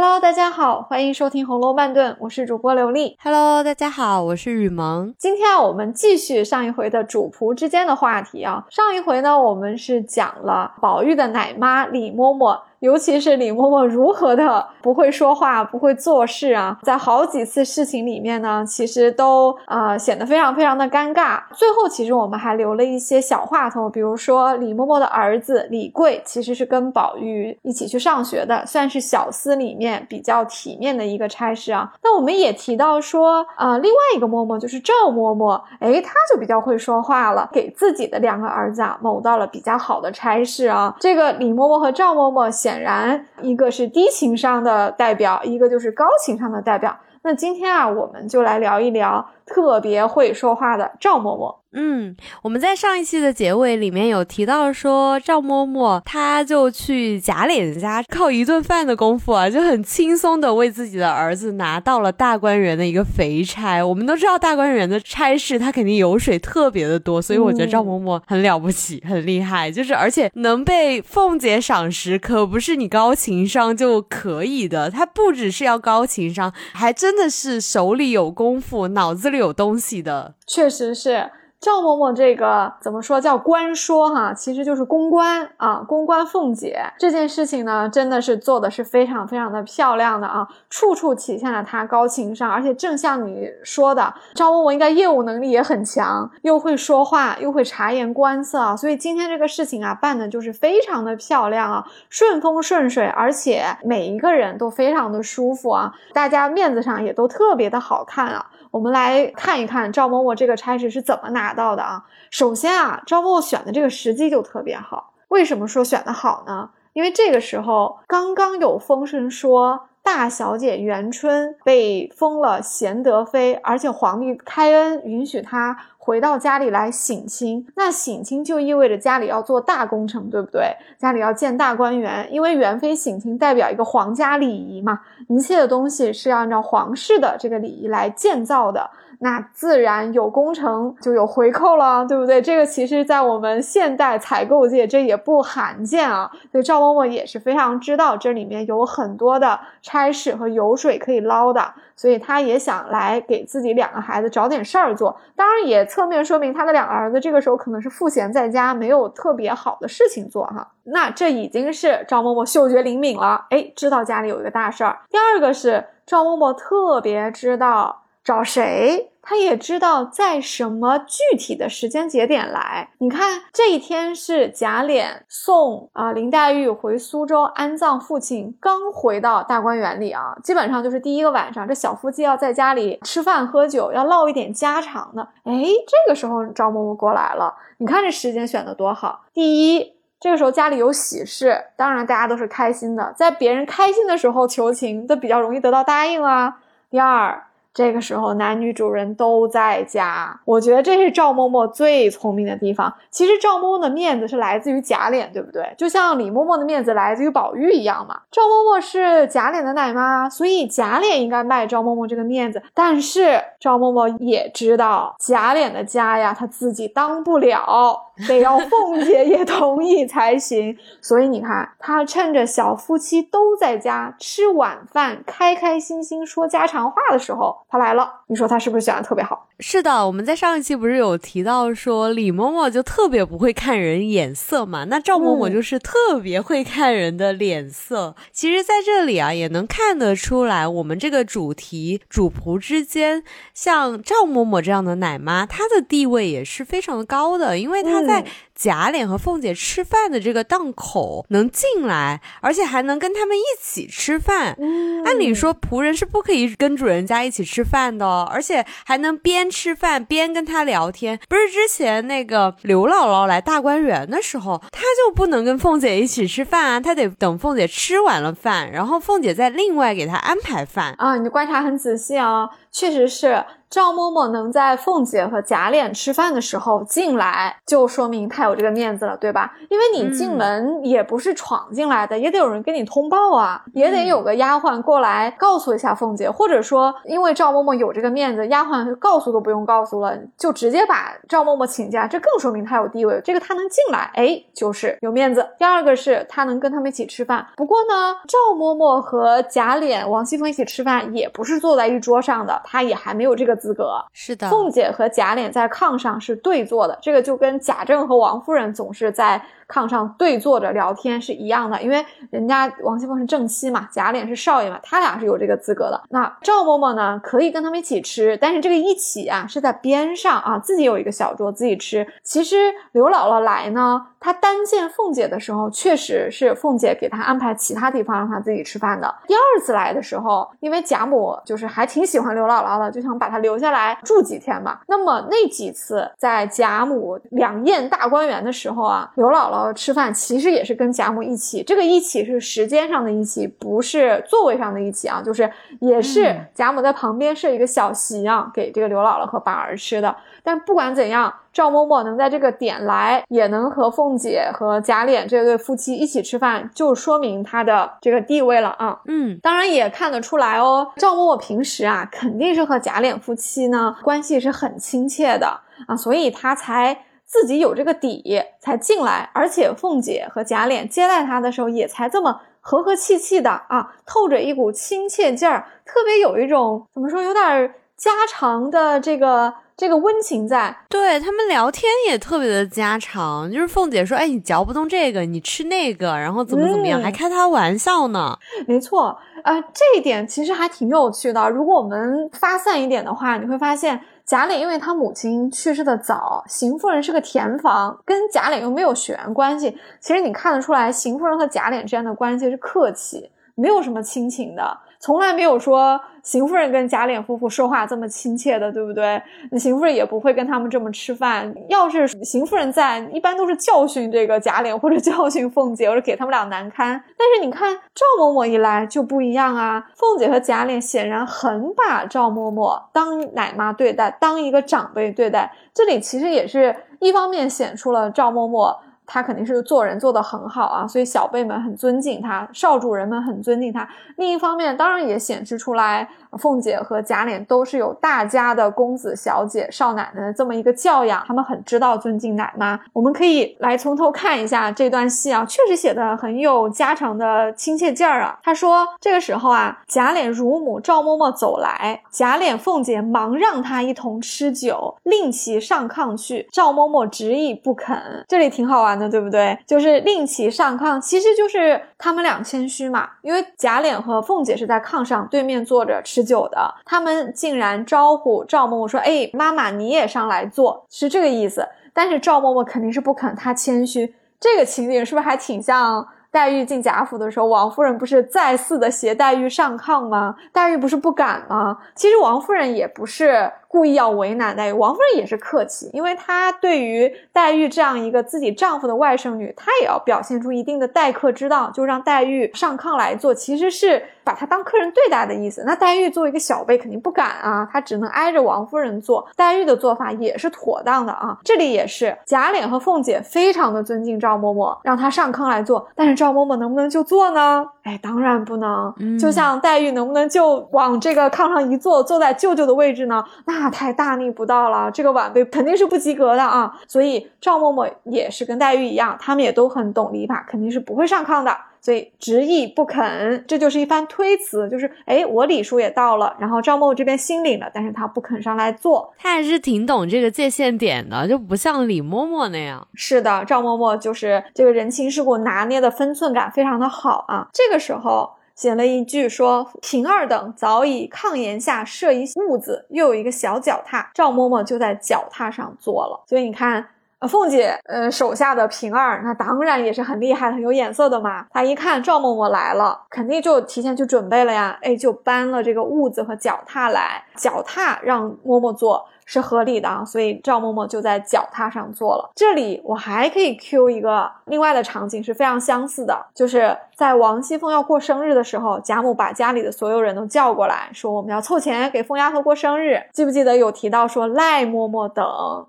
Hello，大家好，欢迎收听《红楼慢炖》，我是主播刘丽。Hello，大家好，我是雨萌。今天啊，我们继续上一回的主仆之间的话题啊。上一回呢，我们是讲了宝玉的奶妈李嬷嬷。尤其是李嬷嬷如何的不会说话、不会做事啊，在好几次事情里面呢，其实都啊显得非常非常的尴尬。最后，其实我们还留了一些小话头，比如说李嬷嬷的儿子李贵其实是跟宝玉一起去上学的，算是小厮里面比较体面的一个差事啊。那我们也提到说，啊，另外一个嬷嬷就是赵嬷嬷，哎，她就比较会说话了，给自己的两个儿子啊谋到了比较好的差事啊。这个李嬷嬷和赵嬷嬷显然，一个是低情商的代表，一个就是高情商的代表。那今天啊，我们就来聊一聊特别会说话的赵嬷嬷。嗯，我们在上一期的结尾里面有提到说，赵嬷嬷她就去贾琏家，靠一顿饭的功夫啊，就很轻松的为自己的儿子拿到了大观园的一个肥差。我们都知道大观园的差事，他肯定油水特别的多，所以我觉得赵嬷嬷很了不起，很厉害。就是而且能被凤姐赏识，可不是你高情商就可以的。她不只是要高情商，还真的是手里有功夫，脑子里有东西的。确实是。赵嬷嬷这个怎么说叫官说哈，其实就是公关啊，公关凤姐这件事情呢，真的是做的是非常非常的漂亮的啊，处处体现了她高情商，而且正像你说的，赵嬷嬷应该业务能力也很强，又会说话，又会察言观色啊，所以今天这个事情啊，办的就是非常的漂亮啊，顺风顺水，而且每一个人都非常的舒服啊，大家面子上也都特别的好看啊。我们来看一看赵嬷嬷这个差事是怎么拿到的啊？首先啊，赵嬷嬷选的这个时机就特别好。为什么说选的好呢？因为这个时候刚刚有风声说大小姐元春被封了贤德妃，而且皇帝开恩允许她。回到家里来省亲，那省亲就意味着家里要做大工程，对不对？家里要建大观园，因为元妃省亲代表一个皇家礼仪嘛，一切的东西是要按照皇室的这个礼仪来建造的。那自然有工程就有回扣了，对不对？这个其实，在我们现代采购界，这也不罕见啊。所以赵嬷嬷也是非常知道这里面有很多的差事和油水可以捞的，所以她也想来给自己两个孩子找点事儿做。当然，也侧面说明他的两个儿子这个时候可能是赋闲在家，没有特别好的事情做哈。那这已经是赵嬷嬷嗅觉灵敏了，哎，知道家里有一个大事儿。第二个是赵嬷嬷特别知道。找谁？他也知道在什么具体的时间节点来。你看，这一天是贾琏送啊林黛玉回苏州安葬父亲，刚回到大观园里啊，基本上就是第一个晚上，这小夫妻要在家里吃饭喝酒，要唠一点家常的。哎，这个时候赵嬷嬷过来了，你看这时间选的多好。第一，这个时候家里有喜事，当然大家都是开心的，在别人开心的时候求情，都比较容易得到答应啊。第二。这个时候，男女主人都在家，我觉得这是赵嬷嬷最聪明的地方。其实赵嬷嬷的面子是来自于贾琏，对不对？就像李嬷嬷的面子来自于宝玉一样嘛。赵嬷嬷是贾琏的奶妈，所以贾琏应该卖赵嬷嬷这个面子。但是赵嬷嬷也知道贾琏的家呀，她自己当不了，得要凤姐也同意才行。所以你看，她趁着小夫妻都在家吃晚饭，开开心心说家常话的时候。他来了，你说他是不是选的特别好？是的，我们在上一期不是有提到说李嬷嬷就特别不会看人眼色嘛？那赵嬷嬷就是特别会看人的脸色。其实，在这里啊，也能看得出来，我们这个主题主仆之间，像赵嬷嬷这样的奶妈，她的地位也是非常的高的，因为她在。贾琏和凤姐吃饭的这个档口能进来，而且还能跟他们一起吃饭。按理说仆人是不可以跟主人家一起吃饭的，哦而且还能边吃饭边跟他聊天。不是之前那个刘姥姥来大观园的时候，他就不能跟凤姐一起吃饭啊，他得等凤姐吃完了饭，然后凤姐再另外给他安排饭啊。你观察很仔细啊，确实是赵嬷嬷能在凤姐和贾琏吃饭的时候进来，就说明她。有这个面子了，对吧？因为你进门也不是闯进来的，也得有人给你通报啊，也得有个丫鬟过来告诉一下凤姐，或者说因为赵嬷嬷有这个面子，丫鬟告诉都不用告诉了，就直接把赵嬷嬷请假，这更说明她有地位，这个她能进来，哎，就是有面子。第二个是她能跟他们一起吃饭，不过呢，赵嬷嬷和贾琏、王熙凤一起吃饭也不是坐在一桌上的，她也还没有这个资格。是的，凤姐和贾琏在炕上是对坐的，这个就跟贾政和王夫人总是在。炕上对坐着聊天是一样的，因为人家王熙凤是正妻嘛，贾琏是少爷嘛，他俩是有这个资格的。那赵嬷嬷呢，可以跟他们一起吃，但是这个一起啊是在边上啊，自己有一个小桌自己吃。其实刘姥姥来呢，她单见凤姐的时候，确实是凤姐给她安排其他地方让她自己吃饭的。第二次来的时候，因为贾母就是还挺喜欢刘姥姥的，就想把她留下来住几天嘛。那么那几次在贾母两宴大观园的时候啊，刘姥姥。呃，吃饭其实也是跟贾母一起，这个一起是时间上的一起，不是座位上的一起啊，就是也是贾母在旁边设一个小席啊，给这个刘姥姥和宝儿吃的。但不管怎样，赵嬷嬷能在这个点来，也能和凤姐和贾琏这对夫妻一起吃饭，就说明她的这个地位了啊。嗯，当然也看得出来哦，赵嬷嬷平时啊，肯定是和贾琏夫妻呢关系是很亲切的啊，所以她才。自己有这个底才进来，而且凤姐和贾琏接待他的时候也才这么和和气气的啊，透着一股亲切劲儿，特别有一种怎么说，有点家常的这个这个温情在。对他们聊天也特别的家常，就是凤姐说：“哎，你嚼不动这个，你吃那个，然后怎么怎么样，还开他玩笑呢。”没错，呃，这一点其实还挺有趣的。如果我们发散一点的话，你会发现。贾琏因为他母亲去世的早，邢夫人是个填房，跟贾琏又没有血缘关系。其实你看得出来，邢夫人和贾琏之间的关系是客气，没有什么亲情的。从来没有说邢夫人跟贾琏夫妇说话这么亲切的，对不对？那邢夫人也不会跟他们这么吃饭。要是邢夫人在，一般都是教训这个贾琏，或者教训凤姐，或者给他们俩难堪。但是你看赵嬷嬷一来就不一样啊，凤姐和贾琏显然很把赵嬷嬷当奶妈对待，当一个长辈对待。这里其实也是一方面显出了赵嬷嬷。他肯定是做人做得很好啊，所以小辈们很尊敬他，少主人们很尊敬他。另一方面，当然也显示出来。凤姐和贾琏都是有大家的公子小姐、少奶奶的这么一个教养，他们很知道尊敬奶妈。我们可以来从头看一下这段戏啊，确实写的很有家常的亲切劲儿啊。他说这个时候啊，贾琏乳母赵嬷嬷走来，贾琏、凤姐忙让他一同吃酒，令其上炕去。赵嬷嬷执意不肯，这里挺好玩的，对不对？就是令其上炕，其实就是他们俩谦虚嘛，因为贾琏和凤姐是在炕上对面坐着吃。持久的，他们竟然招呼赵嬷嬷说：“哎，妈妈你也上来坐，是这个意思。”但是赵嬷嬷肯定是不肯，她谦虚。这个情景是不是还挺像黛玉进贾府的时候，王夫人不是再次的携黛玉上炕吗？黛玉不是不敢吗？其实王夫人也不是。故意要为难黛玉，王夫人也是客气，因为她对于黛玉这样一个自己丈夫的外甥女，她也要表现出一定的待客之道，就让黛玉上炕来坐，其实是把她当客人对待的意思。那黛玉作为一个小辈，肯定不敢啊，她只能挨着王夫人坐。黛玉的做法也是妥当的啊。这里也是贾琏和凤姐非常的尊敬赵嬷嬷，让她上炕来坐，但是赵嬷嬷能不能就坐呢？哎，当然不能。就像黛玉能不能就往这个炕上一坐，坐在舅舅的位置呢？那。那太大逆不道了，这个晚辈肯定是不及格的啊！所以赵嬷嬷也是跟黛玉一样，他们也都很懂礼法，肯定是不会上炕的。所以执意不肯，这就是一番推辞，就是哎，我礼数也到了，然后赵嬷嬷这边心领了，但是他不肯上来坐，他还是挺懂这个界限点的，就不像李嬷嬷那样。是的，赵嬷嬷就是这个人情世故拿捏的分寸感非常的好啊。这个时候。写了一句说：“平儿等早已炕沿下设一屋子，又有一个小脚踏，赵嬷嬷就在脚踏上坐了。所以你看，呃，凤姐呃手下的平儿，那当然也是很厉害、很有眼色的嘛。她一看赵嬷嬷来了，肯定就提前去准备了呀，哎，就搬了这个痦子和脚踏来。脚踏让嬷嬷坐。是合理的啊，所以赵嬷嬷就在脚踏上坐了。这里我还可以 Q 一个另外的场景，是非常相似的，就是在王熙凤要过生日的时候，贾母把家里的所有人都叫过来，说我们要凑钱给凤丫头过生日。记不记得有提到说赖嬷嬷等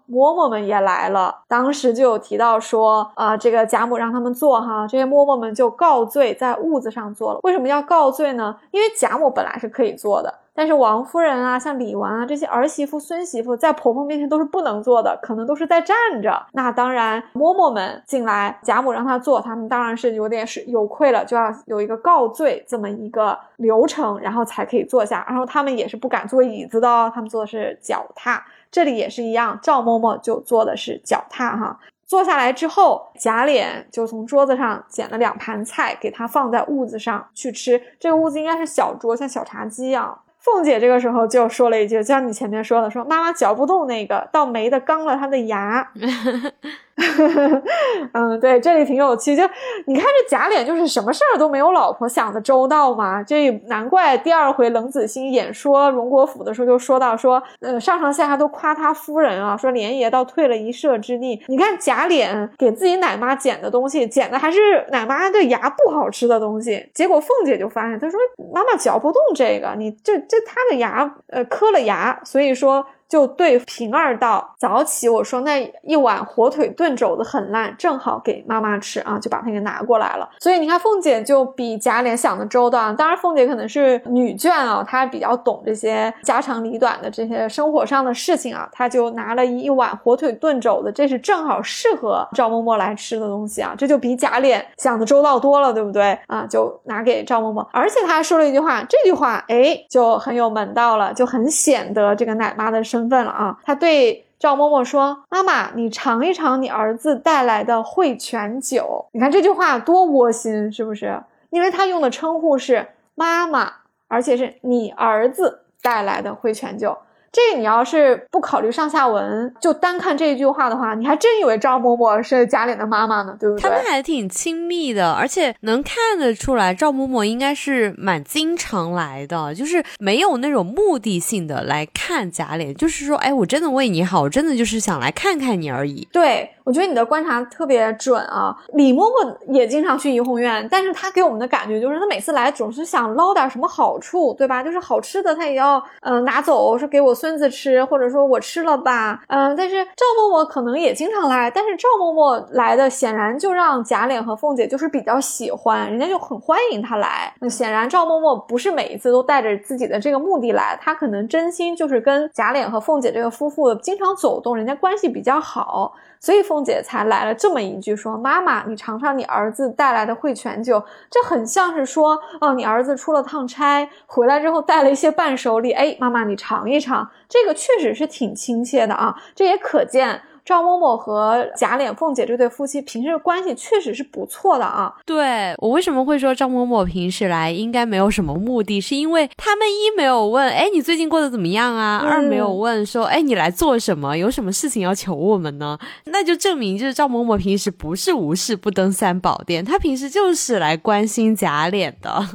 嬷嬷们也来了？当时就有提到说啊，这个贾母让他们坐哈，这些嬷嬷们就告罪在屋子上坐了。为什么要告罪呢？因为贾母本来是可以坐的。但是王夫人啊，像李纨啊这些儿媳妇、孙媳妇，在婆婆面前都是不能坐的，可能都是在站着。那当然，嬷嬷们进来，贾母让她坐，他们当然是有点是有愧了，就要有一个告罪这么一个流程，然后才可以坐下。然后他们也是不敢坐椅子的哦，他们坐的是脚踏。这里也是一样，赵嬷嬷就坐的是脚踏哈。坐下来之后，贾琏就从桌子上捡了两盘菜，给他放在屋子上去吃。这个屋子应该是小桌，像小茶几一样。凤姐这个时候就说了一句，就像你前面说的，说妈妈嚼不动那个，倒没的刚了她的牙。嗯，对，这里挺有趣。就你看这贾琏，就是什么事儿都没有老婆想的周到嘛。这难怪第二回冷子兴演说荣国府的时候就说到说，呃，上上下下都夸他夫人啊，说莲爷倒退了一舍之力。你看贾琏给自己奶妈捡的东西，捡的还是奶妈的牙不好吃的东西。结果凤姐就发现，她说妈妈嚼不动这个，你这这她的牙呃磕了牙，所以说。就对平儿道：“早起我说那一碗火腿炖肘子很烂，正好给妈妈吃啊，就把它给拿过来了。所以你看，凤姐就比贾琏想的周到。当然，凤姐可能是女眷啊，她比较懂这些家长里短的这些生活上的事情啊，她就拿了一碗火腿炖肘子，这是正好适合赵嬷嬷来吃的东西啊，这就比贾琏想的周到多了，对不对啊？就拿给赵嬷嬷，而且她还说了一句话，这句话哎就很有门道了，就很显得这个奶妈的身。”身份了啊！他对赵嬷嬷说：“妈妈，你尝一尝你儿子带来的汇泉酒。你看这句话多窝心，是不是？因为他用的称呼是妈妈，而且是你儿子带来的汇泉酒。”这你要是不考虑上下文，就单看这一句话的话，你还真以为赵嬷嬷是贾琏的妈妈呢，对不对？他们还挺亲密的，而且能看得出来，赵嬷嬷应该是蛮经常来的，就是没有那种目的性的来看贾琏，就是说，哎，我真的为你好，我真的就是想来看看你而已。对。我觉得你的观察特别准啊！李嬷嬷也经常去怡红院，但是她给我们的感觉就是，她每次来总是想捞点什么好处，对吧？就是好吃的她也要嗯拿走，说给我孙子吃，或者说我吃了吧，嗯。但是赵嬷嬷可能也经常来，但是赵嬷嬷来的显然就让贾琏和凤姐就是比较喜欢，人家就很欢迎她来。那显然赵嬷嬷不是每一次都带着自己的这个目的来，她可能真心就是跟贾琏和凤姐这个夫妇经常走动，人家关系比较好。所以凤姐才来了这么一句，说：“妈妈，你尝尝你儿子带来的汇泉酒。”这很像是说，哦，你儿子出了趟差，回来之后带了一些伴手礼。哎，妈妈，你尝一尝，这个确实是挺亲切的啊。这也可见。赵嬷嬷和贾琏、凤姐这对夫妻平时关系确实是不错的啊。对我为什么会说赵嬷嬷平时来应该没有什么目的，是因为他们一没有问，哎，你最近过得怎么样啊？二没有问说，哎，你来做什么？有什么事情要求我们呢？那就证明就是赵嬷嬷平时不是无事不登三宝殿，她平时就是来关心贾琏的。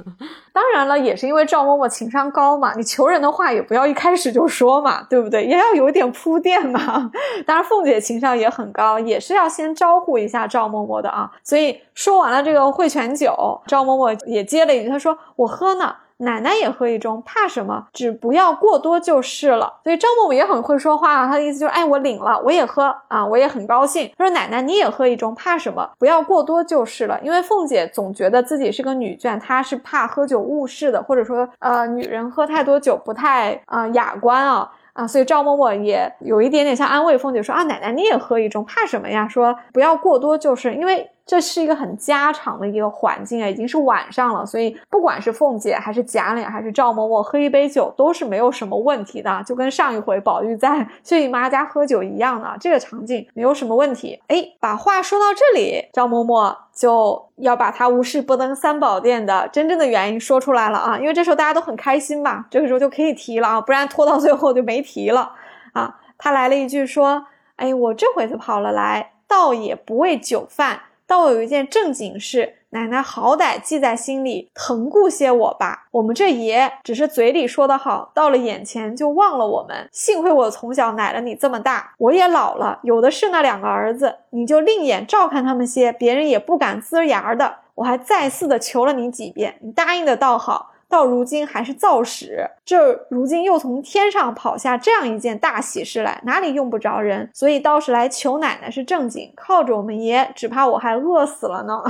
当然了，也是因为赵嬷嬷情商高嘛，你求人的话也不要一开始就说嘛，对不对？也要有一点铺垫嘛。当然，凤姐情商也很高，也是要先招呼一下赵嬷嬷的啊。所以说完了这个汇泉酒，赵嬷嬷也接了一句，她说：“我喝呢。”奶奶也喝一盅，怕什么？只不要过多就是了。所以赵嬷嬷也很会说话，她的意思就是，哎，我领了，我也喝啊，我也很高兴。她说，奶奶你也喝一盅，怕什么？不要过多就是了。因为凤姐总觉得自己是个女眷，她是怕喝酒误事的，或者说，呃，女人喝太多酒不太啊雅观啊啊。所以赵嬷嬷也有一点点像安慰凤姐说啊，奶奶你也喝一盅，怕什么呀？说不要过多就是，因为。这是一个很家常的一个环境啊，已经是晚上了，所以不管是凤姐还是贾琏还是赵嬷嬷喝一杯酒都是没有什么问题的，就跟上一回宝玉在 薛姨妈家喝酒一样的，这个场景没有什么问题。哎，把话说到这里，赵嬷嬷就要把她无事不登三宝殿的真正的原因说出来了啊，因为这时候大家都很开心嘛，这个时候就可以提了啊，不然拖到最后就没提了啊。他来了一句说：“哎，我这回子跑了来，倒也不为酒饭。”但我有一件正经事，奶奶好歹记在心里，疼顾些我吧。我们这爷只是嘴里说的好，到了眼前就忘了我们。幸亏我从小奶了你这么大，我也老了，有的是那两个儿子，你就另眼照看他们些，别人也不敢呲牙的。我还再次的求了你几遍，你答应的倒好。到如今还是造使，这如今又从天上跑下这样一件大喜事来，哪里用不着人？所以倒是来求奶奶是正经，靠着我们爷，只怕我还饿死了呢。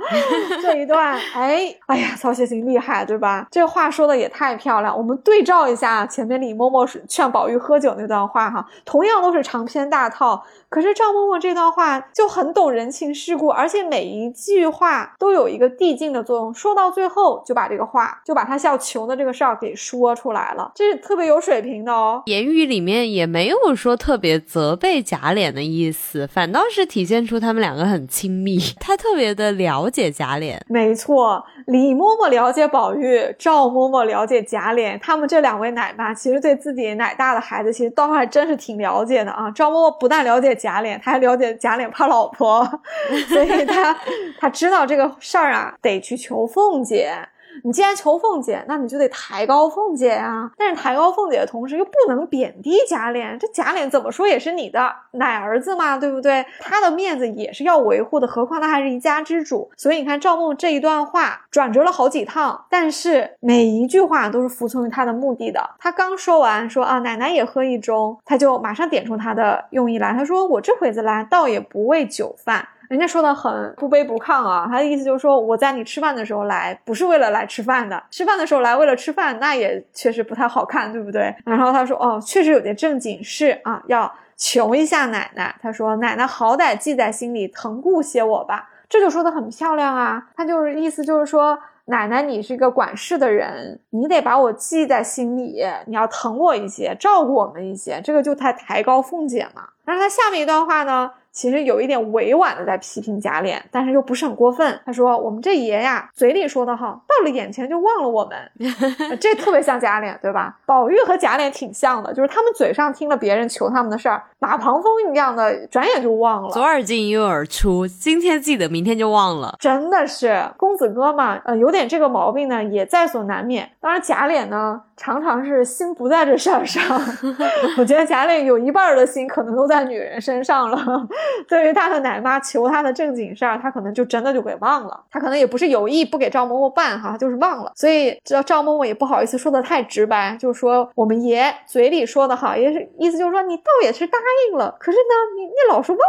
这一段，哎，哎呀，曹雪芹厉害，对吧？这话说的也太漂亮。我们对照一下前面李嬷嬷劝宝玉喝酒那段话，哈，同样都是长篇大套。可是赵嬷嬷这段话就很懂人情世故，而且每一句话都有一个递进的作用，说到最后就把这个话，就把他要求的这个事儿给说出来了，这是特别有水平的哦。言语里面也没有说特别责备贾琏的意思，反倒是体现出他们两个很亲密，他特别的了解贾琏。没错，李嬷嬷了解宝玉，赵嬷嬷了解贾琏，他们这两位奶妈其实对自己奶大的孩子，其实倒还真是挺了解的啊。赵嬷嬷不但了解。贾琏，她还了解贾琏怕老婆，所以他他知道这个事儿啊，得去求凤姐。你既然求凤姐，那你就得抬高凤姐呀。但是抬高凤姐的同时，又不能贬低贾琏。这贾琏怎么说也是你的奶儿子嘛，对不对？他的面子也是要维护的，何况他还是一家之主。所以你看赵梦这一段话转折了好几趟，但是每一句话都是服从于他的目的的。他刚说完说啊，奶奶也喝一盅，他就马上点出他的用意来。他说我这会子来，倒也不为酒饭。人家说的很不卑不亢啊，他的意思就是说，我在你吃饭的时候来，不是为了来吃饭的。吃饭的时候来为了吃饭，那也确实不太好看，对不对？然后他说，哦，确实有点正经事啊，要求一下奶奶。他说，奶奶好歹记在心里，疼顾些我吧。这就说的很漂亮啊，他就是意思就是说，奶奶你是一个管事的人，你得把我记在心里，你要疼我一些，照顾我们一些，这个就太抬高凤姐嘛。然后他下面一段话呢？其实有一点委婉的在批评贾琏，但是又不是很过分。他说：“我们这爷呀，嘴里说的好，到了眼前就忘了我们。”这特别像贾琏，对吧？宝玉和贾琏挺像的，就是他们嘴上听了别人求他们的事儿，马旁风一样的，转眼就忘了。左耳进右耳出，今天记得，明天就忘了。真的是公子哥嘛，呃，有点这个毛病呢，也在所难免。当然，贾琏呢。常常是心不在这事儿上，我觉得贾琏有一半的心可能都在女人身上了。对于他的奶妈求他的正经事儿，他可能就真的就给忘了。他可能也不是有意不给赵嬷嬷办哈，就是忘了。所以这赵嬷嬷也不好意思说的太直白，就说我们爷嘴里说的好，也是意思就是说你倒也是答应了，可是呢你你老是忘，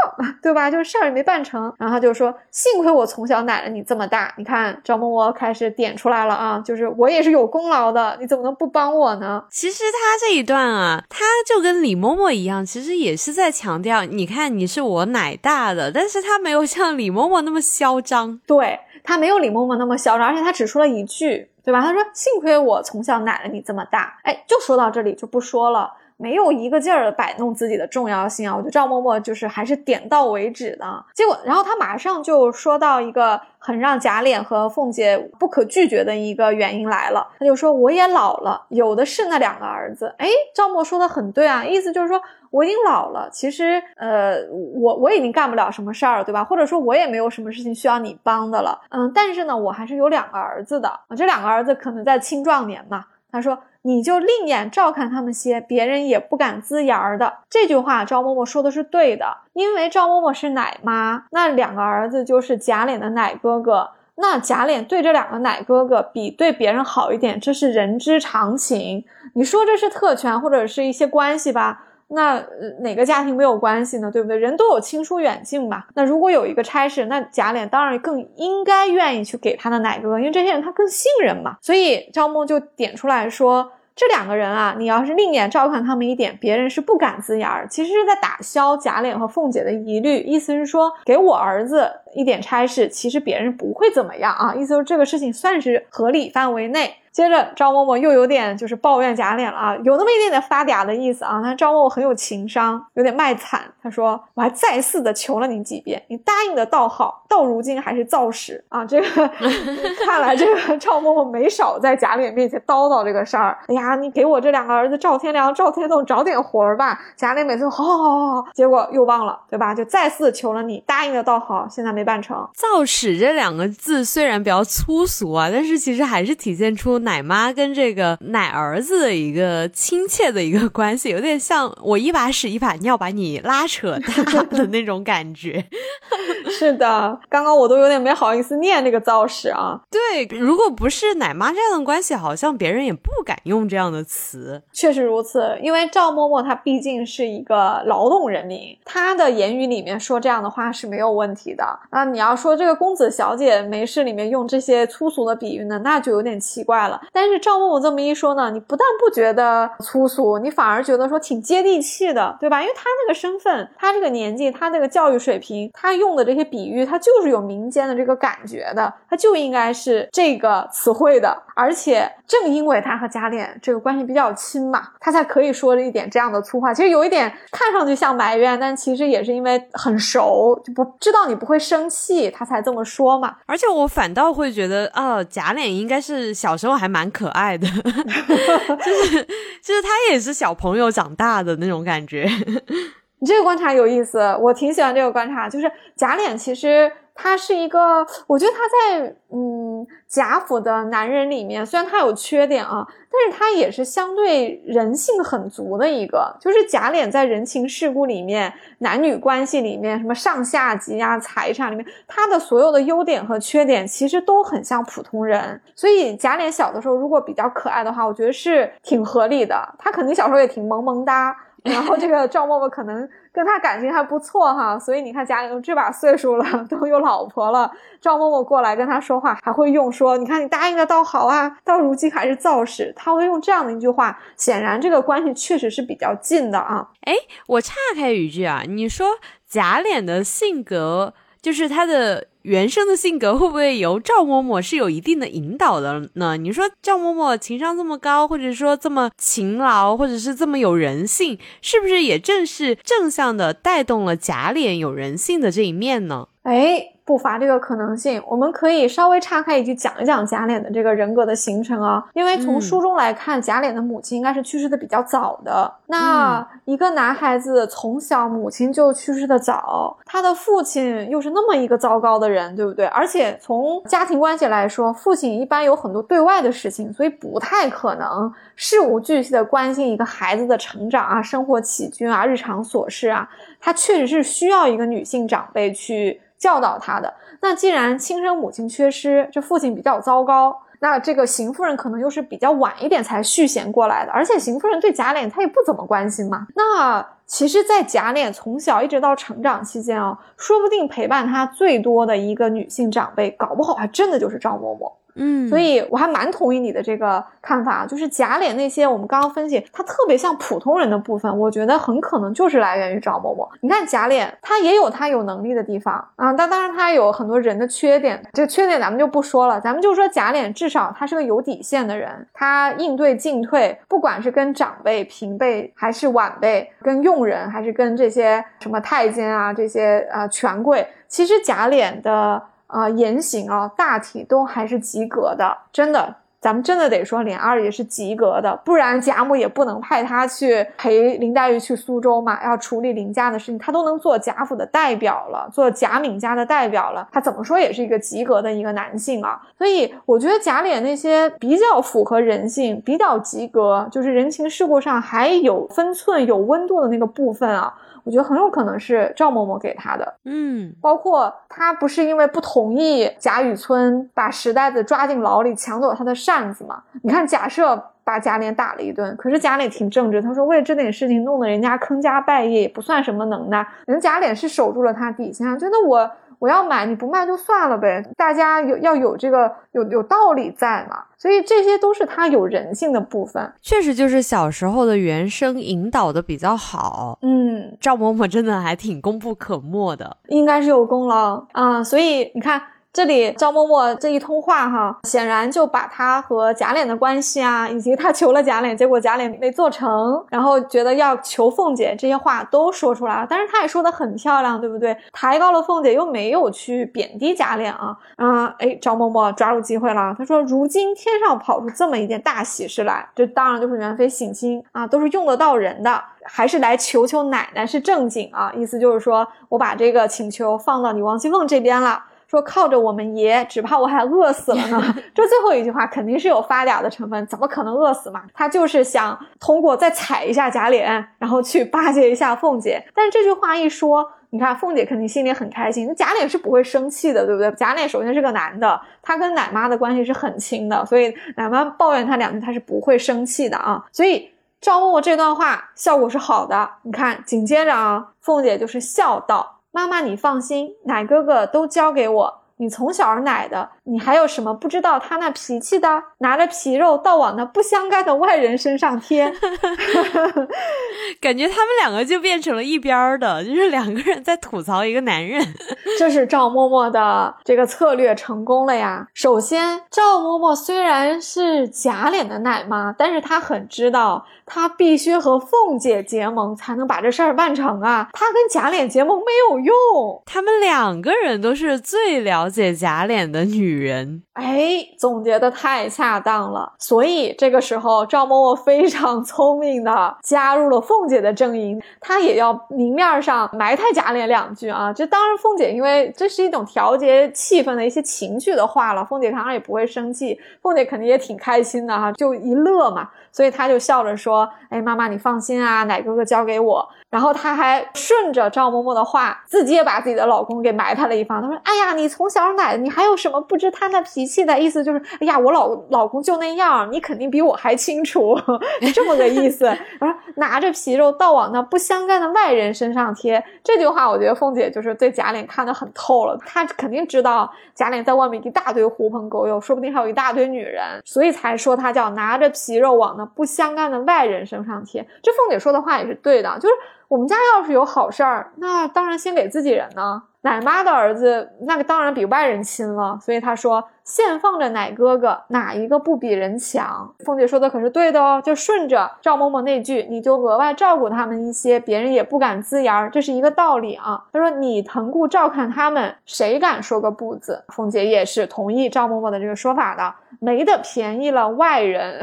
对吧？就是事儿也没办成。然后他就说幸亏我从小奶了你这么大，你看赵嬷嬷开始点出来了啊，就是我也是有功劳的，你怎么能不帮？帮我呢？其实他这一段啊，他就跟李嬷嬷一样，其实也是在强调，你看你是我奶大的，但是他没有像李嬷嬷那么嚣张，对他没有李嬷嬷那么嚣张，而且他只说了一句，对吧？他说幸亏我从小奶了你这么大，哎，就说到这里就不说了。没有一个劲儿的摆弄自己的重要性啊！我觉得赵嬷嬷就是还是点到为止的。结果，然后他马上就说到一个很让贾琏和凤姐不可拒绝的一个原因来了。他就说：“我也老了，有的是那两个儿子。”哎，赵嬷说的很对啊，意思就是说我已经老了，其实呃，我我已经干不了什么事儿，对吧？或者说我也没有什么事情需要你帮的了。嗯，但是呢，我还是有两个儿子的。这两个儿子可能在青壮年嘛。他说。你就另眼照看他们些，别人也不敢呲牙儿的。这句话赵嬷嬷说的是对的，因为赵嬷嬷是奶妈，那两个儿子就是贾琏的奶哥哥，那贾琏对这两个奶哥哥比对别人好一点，这是人之常情。你说这是特权或者是一些关系吧？那哪个家庭没有关系呢？对不对？人都有亲疏远近嘛。那如果有一个差事，那贾琏当然更应该愿意去给他的奶哥，因为这些人他更信任嘛。所以赵梦就点出来说，这两个人啊，你要是另眼照看他们一点，别人是不敢呲牙儿。其实是在打消贾琏和凤姐的疑虑，意思是说给我儿子一点差事，其实别人不会怎么样啊。意思是这个事情算是合理范围内。接着赵嬷嬷又有点就是抱怨贾琏了啊，有那么一点点发嗲的意思啊。但赵嬷嬷很有情商，有点卖惨。她说：“我还再四的求了你几遍，你答应的倒好，到如今还是造史啊。”这个看来这个赵嬷嬷没少在贾琏面前叨叨这个事儿。哎呀，你给我这两个儿子赵天良、赵天栋找点活儿吧。贾琏每次好好好好，结果又忘了，对吧？就再次求了你，答应的倒好，现在没办成。造史这两个字虽然比较粗俗啊，但是其实还是体现出奶妈跟这个奶儿子的一个亲切的一个关系，有点像我一把屎一把尿把你拉扯大的那种感觉。是的，刚刚我都有点没好意思念那个造势啊。对，如果不是奶妈这样的关系，好像别人也不敢用这样的词。确实如此，因为赵嬷嬷她毕竟是一个劳动人民，她的言语里面说这样的话是没有问题的。那你要说这个公子小姐没事里面用这些粗俗的比喻呢，那就有点奇怪了。但是赵嬷嬷这么一说呢，你不但不觉得粗俗，你反而觉得说挺接地气的，对吧？因为他那个身份，他这个年纪，他这个教育水平，他用的这些比喻，他就是有民间的这个感觉的，他就应该是这个词汇的。而且正因为他和贾琏这个关系比较亲嘛，他才可以说了一点这样的粗话。其实有一点看上去像埋怨，但其实也是因为很熟，就不知道你不会生气，他才这么说嘛。而且我反倒会觉得，啊，贾琏应该是小时候还蛮可爱的，就是就是他也是小朋友长大的那种感觉。你这个观察有意思，我挺喜欢这个观察。就是贾琏其实他是一个，我觉得他在嗯贾府的男人里面，虽然他有缺点啊，但是他也是相对人性很足的一个。就是贾琏在人情世故里面、男女关系里面、什么上下级啊、财产里面，他的所有的优点和缺点其实都很像普通人。所以贾琏小的时候如果比较可爱的话，我觉得是挺合理的。他肯定小时候也挺萌萌哒。然后这个赵默默可能跟他感情还不错哈，所以你看贾琏这把岁数了，都有老婆了，赵默默过来跟他说话还会用说，你看你答应的倒好啊，到如今还是造势，他会用这样的一句话，显然这个关系确实是比较近的啊。哎，我岔开语句啊，你说贾琏的性格就是他的。原生的性格会不会由赵嬷嬷是有一定的引导的呢？你说赵嬷嬷情商这么高，或者说这么勤劳，或者是这么有人性，是不是也正是正向的带动了贾琏有人性的这一面呢？哎。不乏这个可能性，我们可以稍微岔开一句讲一讲贾琏的这个人格的形成啊。因为从书中来看，贾琏的母亲应该是去世的比较早的。那一个男孩子从小母亲就去世的早，他的父亲又是那么一个糟糕的人，对不对？而且从家庭关系来说，父亲一般有很多对外的事情，所以不太可能事无巨细的关心一个孩子的成长啊、生活起居啊、日常琐事啊。他确实是需要一个女性长辈去。教导他的那既然亲生母亲缺失，这父亲比较糟糕，那这个邢夫人可能又是比较晚一点才续弦过来的，而且邢夫人对贾琏她也不怎么关心嘛。那其实，在贾琏从小一直到成长期间啊，说不定陪伴他最多的一个女性长辈，搞不好还真的就是赵嬷嬷。嗯，所以我还蛮同意你的这个看法，就是贾琏那些我们刚刚分析他特别像普通人的部分，我觉得很可能就是来源于赵嬷嬷。你看贾琏，他也有他有能力的地方啊，但当然他有很多人的缺点，这个缺点咱们就不说了，咱们就说贾琏至少他是个有底线的人，他应对进退，不管是跟长辈、平辈，还是晚辈，跟佣人，还是跟这些什么太监啊这些呃权贵，其实贾琏的。啊，言行啊，大体都还是及格的，真的，咱们真的得说，琏二也是及格的，不然贾母也不能派他去陪林黛玉去苏州嘛，要处理林家的事情，他都能做贾府的代表了，做贾敏家的代表了，他怎么说也是一个及格的一个男性啊，所以我觉得贾琏那些比较符合人性、比较及格，就是人情世故上还有分寸、有温度的那个部分啊。我觉得很有可能是赵嬷嬷给他的，嗯，包括他不是因为不同意贾雨村把石呆子抓进牢里抢走他的扇子嘛？你看假设把贾琏打了一顿，可是贾琏挺正直，他说为了这点事情弄得人家坑家败业也不算什么能耐，人贾琏是守住了他底线，觉得我。我要买，你不卖就算了呗。大家有要有这个有有道理在嘛，所以这些都是他有人性的部分。确实，就是小时候的原声引导的比较好。嗯，赵嬷嬷真的还挺功不可没的，应该是有功劳啊。所以你看。这里赵嬷嬷这一通话哈，显然就把她和贾琏的关系啊，以及她求了贾琏，结果贾琏没做成，然后觉得要求凤姐这些话都说出来了。但是她也说的很漂亮，对不对？抬高了凤姐，又没有去贬低贾琏啊啊！哎，赵嬷嬷抓住机会了，她说：“如今天上跑出这么一件大喜事来，这当然就是元妃省亲啊，都是用得到人的。”还是来求求奶奶是正经啊，意思就是说我把这个请求放到你王熙凤这边了，说靠着我们爷，只怕我还饿死了呢。这最后一句话肯定是有发嗲的成分，怎么可能饿死嘛？他就是想通过再踩一下贾琏，然后去巴结一下凤姐。但是这句话一说，你看凤姐肯定心里很开心，那贾琏是不会生气的，对不对？贾琏首先是个男的，他跟奶妈的关系是很亲的，所以奶妈抱怨他两句，他是不会生气的啊，所以。赵默默这段话效果是好的，你看，紧接着啊，凤姐就是笑道：“妈妈你放心，奶哥哥都交给我。”你从小儿奶的，你还有什么不知道他那脾气的？拿着皮肉倒往那不相干的外人身上贴，感觉他们两个就变成了一边的，就是两个人在吐槽一个男人。这是赵嬷嬷的这个策略成功了呀。首先，赵嬷嬷虽然是假脸的奶妈，但是她很知道，她必须和凤姐结盟才能把这事儿办成啊。她跟假脸结盟没有用，他们两个人都是最了。解假脸的女人，哎，总结的太恰当了。所以这个时候，赵嬷嬷非常聪明的加入了凤姐的阵营，她也要明面上埋汰贾琏两句啊。这当然，凤姐因为这是一种调节气氛的一些情绪的话了，凤姐当然也不会生气，凤姐肯定也挺开心的哈，就一乐嘛。所以她就笑着说：“哎，妈妈你放心啊，奶哥哥交给我。”然后她还顺着赵嬷嬷的话，自己也把自己的老公给埋汰了一番。她说：“哎呀，你从小奶你还有什么不知他那脾气的意思？就是哎呀，我老老公就那样，你肯定比我还清楚，这么个意思。然后拿着皮肉倒往那不相干的外人身上贴，这句话我觉得凤姐就是对贾琏看得很透了，她肯定知道贾琏在外面一大堆狐朋狗友，说不定还有一大堆女人，所以才说他叫拿着皮肉往那不相干的外人身上贴。这凤姐说的话也是对的，就是我们家要是有好事儿，那当然先给自己人呢。奶妈的儿子，那个当然比外人亲了，所以他说。现放着奶哥哥，哪一个不比人强？凤姐说的可是对的哦，就顺着赵嬷嬷那句，你就额外照顾他们一些，别人也不敢滋言，这是一个道理啊。她说你疼顾照看他们，谁敢说个不字？凤姐也是同意赵嬷嬷的这个说法的，没得便宜了外人。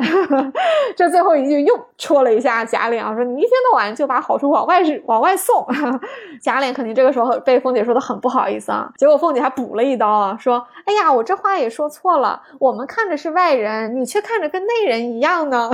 这最后一句又戳了一下贾琏啊，说你一天到晚就把好处往外往外送。贾琏肯定这个时候被凤姐说的很不好意思啊，结果凤姐还补了一刀啊，说哎呀，我这话也。说错了，我们看着是外人，你却看着跟内人一样呢。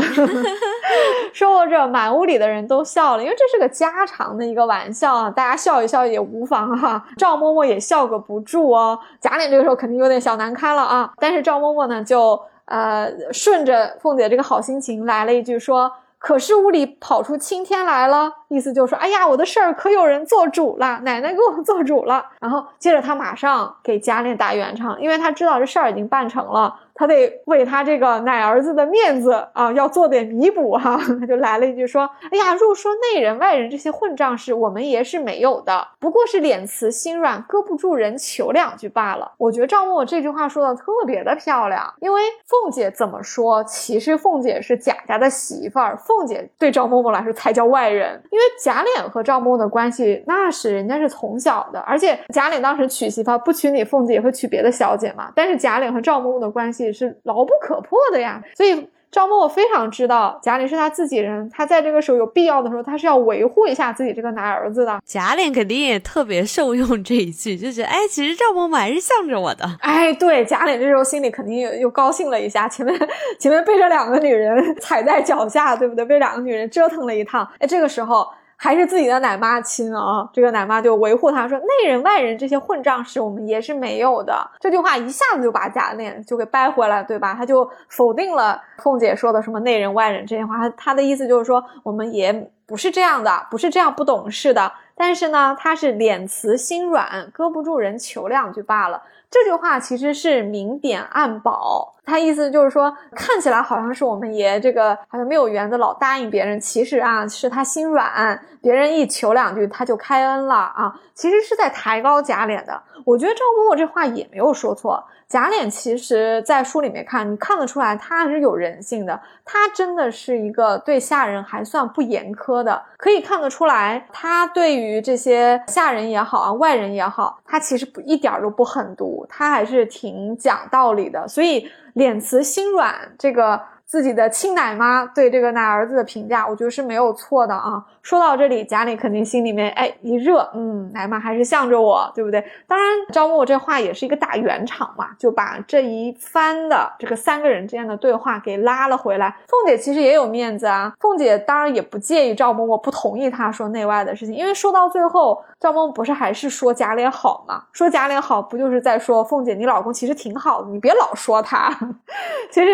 说着，满屋里的人都笑了，因为这是个家常的一个玩笑啊，大家笑一笑也无妨哈。赵嬷嬷也笑个不住哦，贾琏这个时候肯定有点小难堪了啊。但是赵嬷嬷呢，就呃顺着凤姐这个好心情来了一句说。可是屋里跑出青天来了，意思就是说，哎呀，我的事儿可有人做主了，奶奶给我做主了。然后接着他马上给贾琏打圆场，因为他知道这事儿已经办成了。他得为他这个奶儿子的面子啊，要做点弥补哈。他 就来了一句说：“哎呀，若说内人外人这些混账事，我们爷是没有的，不过是脸慈心软，搁不住人求两句罢了。”我觉得赵嬷嬷这句话说的特别的漂亮，因为凤姐怎么说，其实凤姐是贾家的媳妇儿，凤姐对赵嬷嬷来说才叫外人。因为贾琏和赵嬷嬷的关系，那是人家是从小的，而且贾琏当时娶媳妇不娶你凤姐，也会娶别的小姐嘛。但是贾琏和赵嬷嬷的关系。是牢不可破的呀，所以赵嬷嬷非常知道贾琏是他自己人，他在这个时候有必要的时候，他是要维护一下自己这个男儿子的。贾琏肯定也特别受用这一句，就觉得哎，其实赵默默还是向着我的。哎，对，贾琏这时候心里肯定又又高兴了一下，前面前面被这两个女人踩在脚下，对不对？被两个女人折腾了一趟，哎，这个时候。还是自己的奶妈亲啊！这个奶妈就维护他说：“内人外人这些混账事，我们爷是没有的。”这句话一下子就把贾琏就给掰回来，对吧？他就否定了凤姐说的什么内人外人这些话。他的意思就是说，我们爷不是这样的，不是这样不懂事的。但是呢，他是脸慈心软，搁不住人求两句罢了。这句话其实是明贬暗褒。他意思就是说，看起来好像是我们爷这个好像没有缘的，老答应别人，其实啊是他心软，别人一求两句他就开恩了啊，其实是在抬高贾琏的。我觉得赵嬷嬷这话也没有说错。贾琏其实，在书里面看，你看得出来，他是有人性的。他真的是一个对下人还算不严苛的，可以看得出来，他对于这些下人也好啊，外人也好，他其实不一点都不狠毒，他还是挺讲道理的。所以脸慈心软，这个自己的亲奶妈对这个奶儿子的评价，我觉得是没有错的啊。说到这里，贾琏肯定心里面哎一热，嗯，奶妈还是向着我，对不对？当然，赵嬷嬷这话也是一个大圆场嘛，就把这一番的这个三个人之间的对话给拉了回来。凤姐其实也有面子啊，凤姐当然也不介意赵嬷嬷不同意她说内外的事情，因为说到最后，赵嬷嬷不是还是说贾琏好吗？说贾琏好，不就是在说凤姐，你老公其实挺好的，你别老说他。其实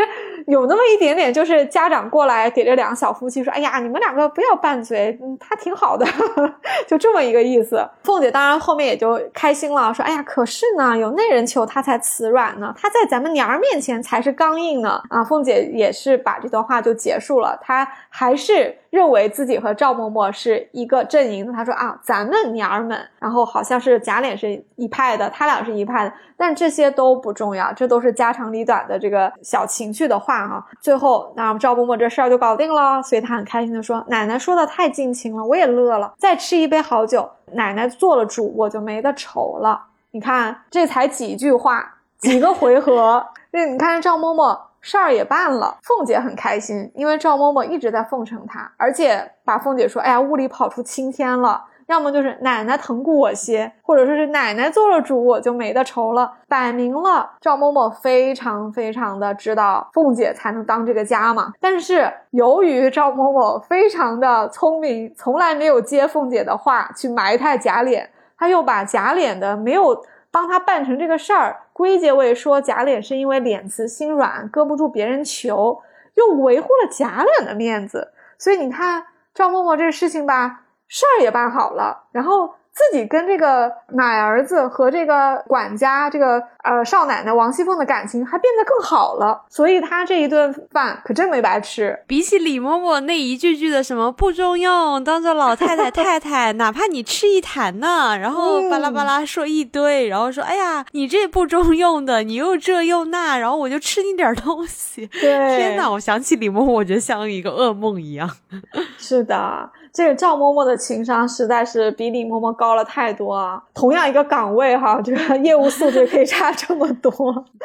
有那么一点点，就是家长过来给这两个小夫妻说，哎呀，你们两个不要拌嘴。他挺好的，就这么一个意思。凤姐当然后面也就开心了，说：“哎呀，可是呢，有那人求他才慈软呢，他在咱们娘儿面前才是刚硬呢。”啊，凤姐也是把这段话就结束了，她还是。认为自己和赵嬷嬷是一个阵营的，他说啊，咱们娘儿们，然后好像是贾琏是一派的，他俩是一派的，但这些都不重要，这都是家长里短的这个小情绪的话哈。最后，那赵嬷嬷这事儿就搞定了，所以她很开心的说：“奶奶说的太尽情了，我也乐了。再吃一杯好酒，奶奶做了主，我就没得愁了。你看，这才几句话，几个回合，那你看赵嬷嬷。”事儿也办了，凤姐很开心，因为赵嬷嬷一直在奉承她，而且把凤姐说：“哎呀，屋里跑出青天了。”要么就是奶奶疼顾我些，或者说是奶奶做了主，我就没得愁了。摆明了，赵嬷嬷非常非常的知道凤姐才能当这个家嘛。但是由于赵嬷嬷非常的聪明，从来没有接凤姐的话去埋汰贾琏，她又把贾琏的没有。帮他办成这个事儿，归结为说贾琏是因为脸慈心软，搁不住别人求，又维护了贾琏的面子，所以你看赵嬷嬷这事情吧，事儿也办好了，然后。自己跟这个奶儿子和这个管家，这个呃少奶奶王熙凤的感情还变得更好了，所以他这一顿饭可真没白吃。比起李嬷嬷那一句句的什么不中用，当做老太太太太，哪怕你吃一坛呢，然后巴拉巴拉说一堆，然后说哎呀你这不中用的，你又这又那，然后我就吃你点东西。对，天哪！我想起李嬷嬷，我觉得像一个噩梦一样。是的。这个赵嬷嬷的情商实在是比李嬷嬷高了太多啊！同样一个岗位哈，这个业务素质可以差这么多。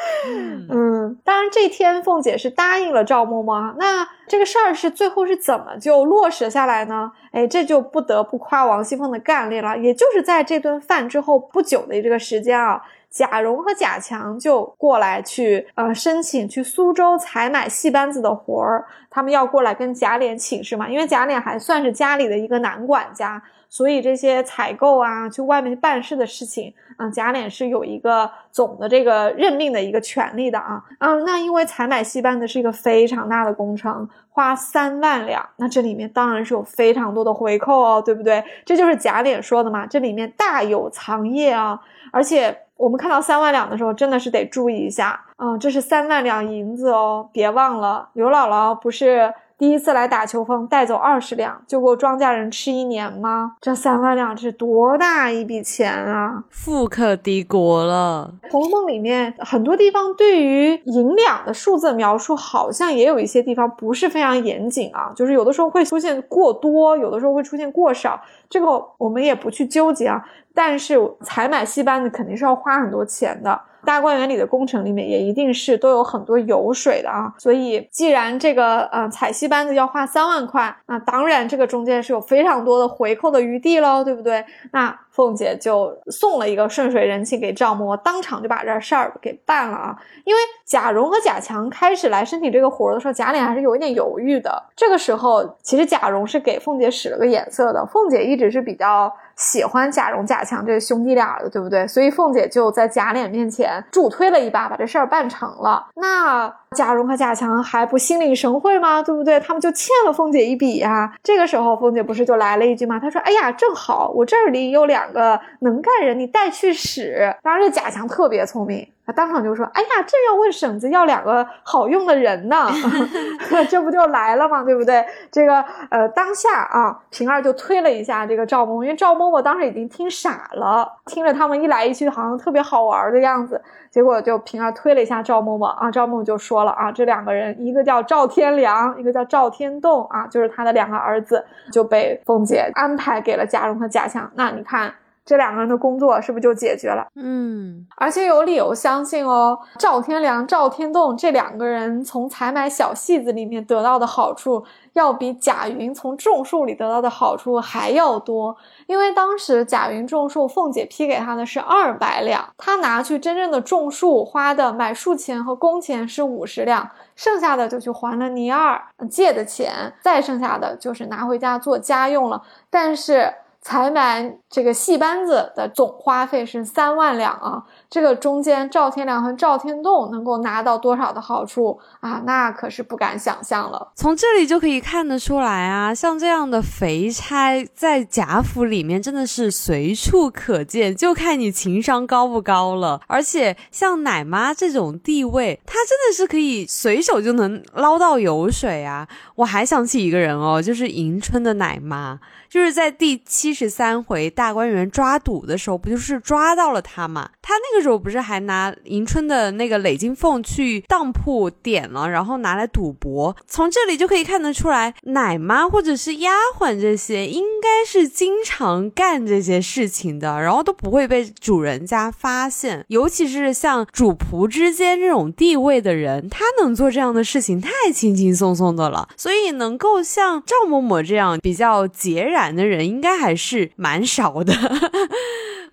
嗯，当然这天凤姐是答应了赵嬷嬷，那这个事儿是最后是怎么就落实下来呢？哎，这就不得不夸王熙凤的干练了。也就是在这顿饭之后不久的这个时间啊。贾蓉和贾强就过来去，呃，申请去苏州采买戏班子的活儿。他们要过来跟贾琏请示嘛，因为贾琏还算是家里的一个男管家，所以这些采购啊，去外面办事的事情，啊，贾琏是有一个总的这个任命的一个权利的啊。嗯，那因为采买戏班子是一个非常大的工程，花三万两，那这里面当然是有非常多的回扣哦，对不对？这就是贾琏说的嘛，这里面大有藏掖啊，而且。我们看到三万两的时候，真的是得注意一下啊！这是三万两银子哦，别忘了刘姥姥不是。第一次来打秋风，带走二十两，就够庄稼人吃一年吗？这三万两是多大一笔钱啊！富可敌国了。《红楼梦》里面很多地方对于银两的数字描述，好像也有一些地方不是非常严谨啊，就是有的时候会出现过多，有的时候会出现过少，这个我们也不去纠结啊。但是采买戏班子肯定是要花很多钱的。大观园里的工程里面也一定是都有很多油水的啊，所以既然这个呃彩戏班子要花三万块，那当然这个中间是有非常多的回扣的余地喽，对不对？那凤姐就送了一个顺水人情给赵嬷，当场就把这事儿给办了啊。因为贾蓉和贾强开始来申请这个活的时候，贾琏还是有一点犹豫的。这个时候，其实贾蓉是给凤姐使了个眼色的，凤姐一直是比较。喜欢贾蓉、贾强这兄弟俩的，对不对？所以凤姐就在贾琏面前助推了一把，把这事儿办成了。那贾蓉和贾强还不心领神会吗？对不对？他们就欠了凤姐一笔呀。这个时候，凤姐不是就来了一句吗？她说：“哎呀，正好我这里有两两个能干人，你带去使。”当然，这贾强特别聪明。他当场就说：“哎呀，这要问婶子要两个好用的人呢 这不就来了吗？对不对？这个呃，当下啊，平儿就推了一下这个赵嬷嬷，因为赵嬷嬷当时已经听傻了，听着他们一来一去，好像特别好玩的样子。结果就平儿推了一下赵嬷嬷啊，赵嬷嬷就说了啊，这两个人，一个叫赵天良，一个叫赵天栋啊，就是他的两个儿子，就被凤姐安排给了贾蓉和贾强。那你看。”这两个人的工作是不是就解决了？嗯，而且有理由相信哦，赵天良、赵天栋这两个人从采买小戏子里面得到的好处，要比贾云从种树里得到的好处还要多。因为当时贾云种树，凤姐批给他的是二百两，他拿去真正的种树花的买树钱和工钱是五十两，剩下的就去还了倪二借的钱，再剩下的就是拿回家做家用了。但是。采买这个戏班子的总花费是三万两啊。这个中间赵天良和赵天栋能够拿到多少的好处啊？那可是不敢想象了。从这里就可以看得出来啊，像这样的肥差在贾府里面真的是随处可见，就看你情商高不高了。而且像奶妈这种地位，她真的是可以随手就能捞到油水啊！我还想起一个人哦，就是迎春的奶妈，就是在第七十三回大观园抓赌的时候，不就是抓到了她嘛？她那个。时候不是还拿迎春的那个累金凤去当铺点了，然后拿来赌博。从这里就可以看得出来，奶妈或者是丫鬟这些应该是经常干这些事情的，然后都不会被主人家发现。尤其是像主仆之间这种地位的人，他能做这样的事情太轻轻松松的了。所以能够像赵嬷嬷这样比较孑然的人，应该还是蛮少的。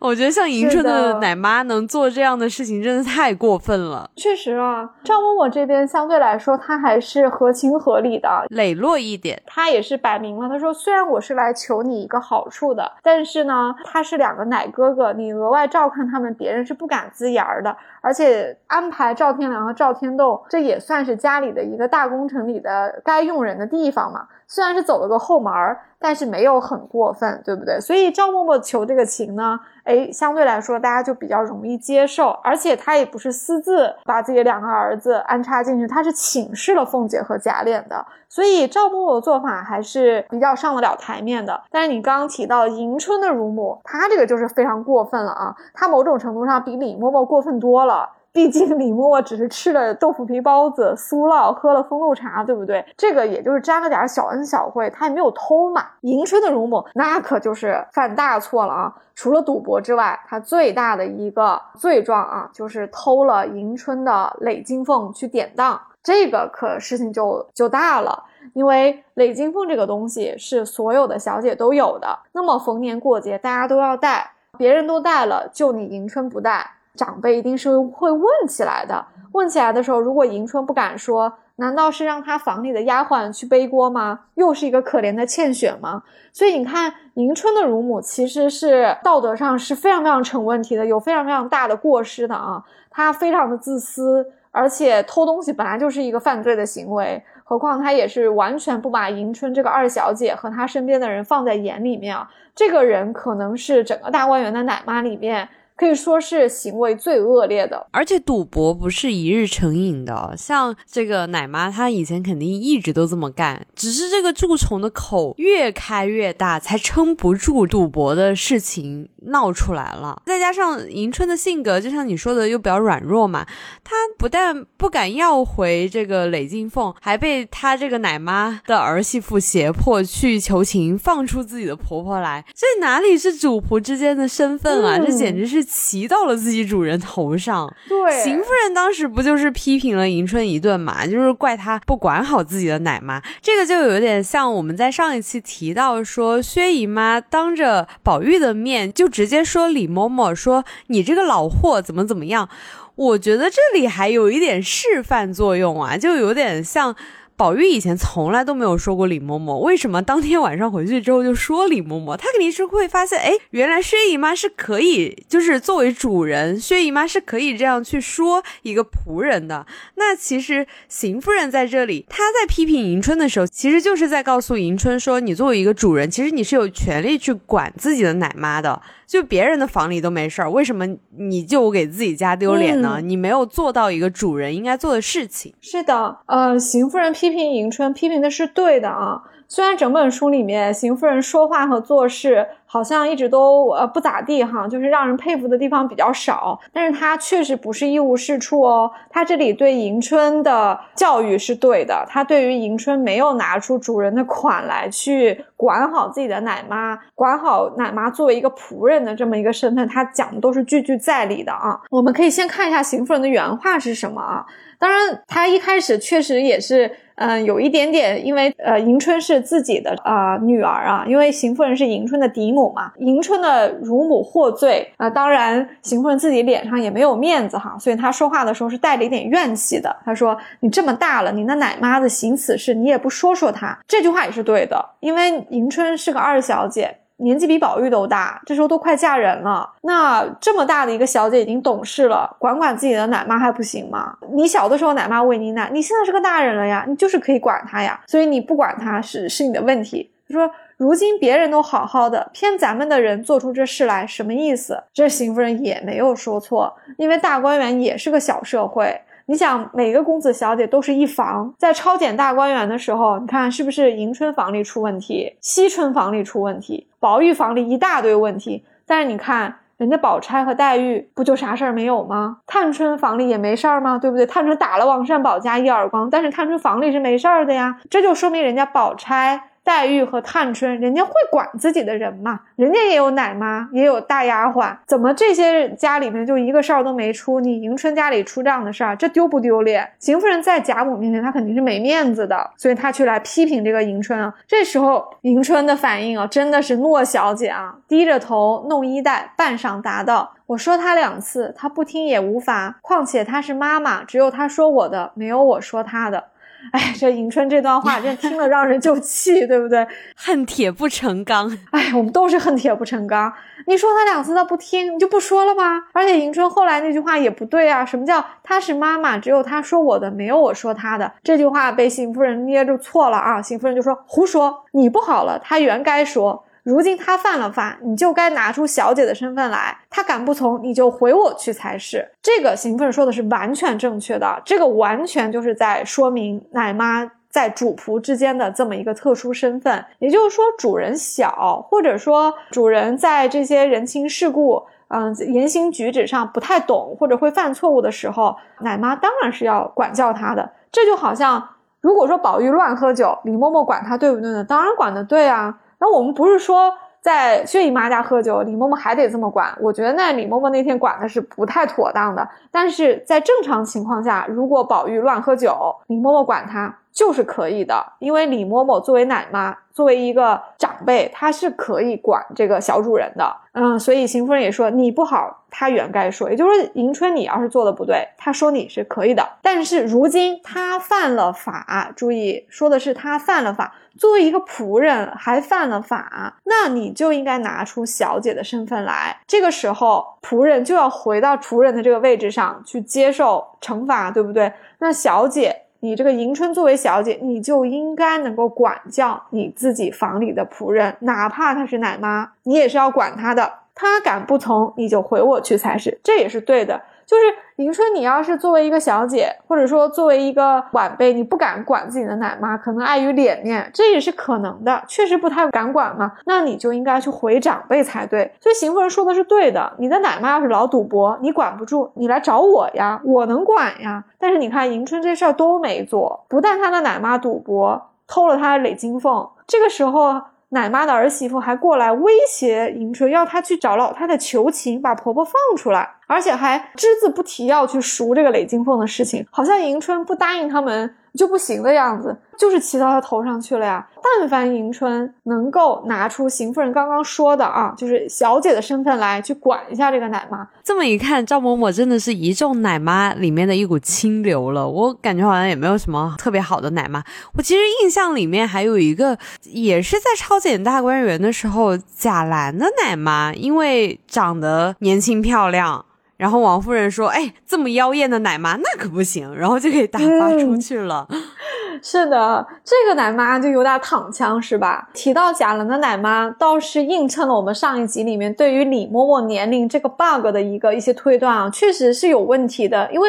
我觉得像迎春的奶妈能做这样的事情，真的太过分了。确实啊，赵嬷嬷这边相对来说，她还是合情合理的，磊落一点。她也是摆明了，她说虽然我是来求你一个好处的，但是呢，他是两个奶哥哥，你额外照看他们，别人是不敢呲牙的。而且安排赵天良和赵天栋，这也算是家里的一个大工程里的该用人的地方嘛。虽然是走了个后门儿，但是没有很过分，对不对？所以赵嬷嬷求这个情呢，哎，相对来说大家就比较容易接受。而且他也不是私自把自己两个儿子安插进去，他是请示了凤姐和贾琏的。所以赵嬷嬷的做法还是比较上得了台面的。但是你刚刚提到迎春的乳母，她这个就是非常过分了啊！她某种程度上比李嬷嬷过分多了。毕竟李嬷嬷只是吃了豆腐皮包子、酥酪，喝了风露茶，对不对？这个也就是沾了点小恩小惠，她也没有偷嘛。迎春的乳母那可就是犯大错了啊！除了赌博之外，她最大的一个罪状啊，就是偷了迎春的累金凤去典当，这个可事情就就大了。因为累金凤这个东西是所有的小姐都有的，那么逢年过节大家都要戴，别人都戴了，就你迎春不戴。长辈一定是会问起来的。问起来的时候，如果迎春不敢说，难道是让他房里的丫鬟去背锅吗？又是一个可怜的欠雪吗？所以你看，迎春的乳母其实是道德上是非常非常成问题的，有非常非常大的过失的啊。她非常的自私，而且偷东西本来就是一个犯罪的行为，何况她也是完全不把迎春这个二小姐和她身边的人放在眼里面啊。这个人可能是整个大观园的奶妈里面。可以说是行为最恶劣的，而且赌博不是一日成瘾的。像这个奶妈，她以前肯定一直都这么干，只是这个蛀虫的口越开越大，才撑不住赌博的事情闹出来了。再加上迎春的性格，就像你说的，又比较软弱嘛，她不但不敢要回这个雷金凤，还被她这个奶妈的儿媳妇胁迫去求情，放出自己的婆婆来。这哪里是主仆之间的身份啊？这简直是。骑到了自己主人头上，对，邢夫人当时不就是批评了迎春一顿嘛，就是怪她不管好自己的奶妈，这个就有点像我们在上一期提到说薛姨妈当着宝玉的面就直接说李嬷嬷说你这个老货怎么怎么样，我觉得这里还有一点示范作用啊，就有点像。宝玉以前从来都没有说过李嬷嬷，为什么当天晚上回去之后就说李嬷嬷？他肯定是会发现，哎，原来薛姨妈是可以，就是作为主人，薛姨妈是可以这样去说一个仆人的。那其实邢夫人在这里，她在批评迎春的时候，其实就是在告诉迎春说，你作为一个主人，其实你是有权利去管自己的奶妈的。就别人的房里都没事儿，为什么你就给自己家丢脸呢？你没有做到一个主人应该做的事情。是的，呃，邢夫人批评迎春，批评的是对的啊。虽然整本书里面邢夫人说话和做事好像一直都呃不咋地哈，就是让人佩服的地方比较少，但是她确实不是一无是处哦。她这里对迎春的教育是对的，她对于迎春没有拿出主人的款来去管好自己的奶妈，管好奶妈作为一个仆人的这么一个身份，她讲的都是句句在理的啊。我们可以先看一下邢夫人的原话是什么啊？当然，她一开始确实也是。嗯，有一点点，因为呃，迎春是自己的啊女儿啊，因为邢夫人是迎春的嫡母嘛，迎春的乳母获罪啊，当然邢夫人自己脸上也没有面子哈，所以她说话的时候是带着一点怨气的。她说：“你这么大了，你那奶妈子行此事，你也不说说她。”这句话也是对的，因为迎春是个二小姐。年纪比宝玉都大，这时候都快嫁人了。那这么大的一个小姐已经懂事了，管管自己的奶妈还不行吗？你小的时候奶妈喂你奶，你现在是个大人了呀，你就是可以管她呀。所以你不管她是是你的问题。他说：如今别人都好好的，偏咱们的人做出这事来，什么意思？这邢夫人也没有说错，因为大观园也是个小社会。你想，每个公子小姐都是一房，在抄检大观园的时候，你看是不是迎春房里出问题，惜春房里出问题，宝玉房里一大堆问题。但是你看，人家宝钗和黛玉不就啥事儿没有吗？探春房里也没事儿吗？对不对？探春打了王善宝家一耳光，但是探春房里是没事儿的呀，这就说明人家宝钗。黛玉和探春，人家会管自己的人嘛？人家也有奶妈，也有大丫鬟，怎么这些家里面就一个事儿都没出？你迎春家里出这样的事儿，这丢不丢脸？邢夫人在贾母面前，她肯定是没面子的，所以她去来批评这个迎春啊。这时候迎春的反应啊，真的是诺小姐啊，低着头弄衣带，半晌答道：“我说她两次，她不听也无法。况且她是妈妈，只有她说我的，没有我说她的。”哎，这迎春这段话真听了让人就气，对不对？恨铁不成钢。哎，我们都是恨铁不成钢。你说他两次他不听，你就不说了吗？而且迎春后来那句话也不对啊。什么叫她是妈妈，只有她说我的，没有我说她的？这句话被邢夫人捏住错了啊！邢夫人就说胡说，你不好了，她原该说。如今他犯了法，你就该拿出小姐的身份来。他敢不从，你就回我去才是。这个邢夫人说的是完全正确的，这个完全就是在说明奶妈在主仆之间的这么一个特殊身份。也就是说，主人小，或者说主人在这些人情世故、嗯言行举止上不太懂，或者会犯错误的时候，奶妈当然是要管教他的。这就好像，如果说宝玉乱喝酒，李嬷嬷管他对不对呢？当然管得对啊。那我们不是说在薛姨妈家喝酒，李嬷嬷还得这么管？我觉得那李嬷嬷那天管的是不太妥当的。但是在正常情况下，如果宝玉乱喝酒，李嬷嬷管他就是可以的，因为李嬷嬷作为奶妈，作为一个长辈，她是可以管这个小主人的。嗯，所以邢夫人也说你不好，她原该说，也就是说迎春你要是做的不对，她说你是可以的。但是如今她犯了法，注意说的是她犯了法。作为一个仆人还犯了法，那你就应该拿出小姐的身份来。这个时候，仆人就要回到仆人的这个位置上去接受惩罚，对不对？那小姐，你这个迎春作为小姐，你就应该能够管教你自己房里的仆人，哪怕她是奶妈，你也是要管她的。她敢不从，你就回我去才是，这也是对的。就是迎春，你要是作为一个小姐，或者说作为一个晚辈，你不敢管自己的奶妈，可能碍于脸面，这也是可能的，确实不太敢管嘛。那你就应该去回长辈才对。所以邢夫人说的是对的，你的奶妈要是老赌博，你管不住，你来找我呀，我能管呀。但是你看迎春这事儿都没做，不但她的奶妈赌博，偷了她的累金凤，这个时候。奶妈的儿媳妇还过来威胁迎春，要她去找老太太求情，把婆婆放出来，而且还只字不提要去赎这个雷金凤的事情，好像迎春不答应他们。就不行的样子，就是骑到他头上去了呀。但凡迎春能够拿出邢夫人刚刚说的啊，就是小姐的身份来去管一下这个奶妈，这么一看，赵嬷嬷真的是一众奶妈里面的一股清流了。我感觉好像也没有什么特别好的奶妈。我其实印象里面还有一个，也是在超检大观园的时候，贾兰的奶妈，因为长得年轻漂亮。然后王夫人说：“哎，这么妖艳的奶妈，那可不行，然后就给打发出去了。”是的，这个奶妈就有点躺枪，是吧？提到贾兰的奶妈，倒是映衬了我们上一集里面对于李嬷嬷年龄这个 bug 的一个一些推断啊，确实是有问题的。因为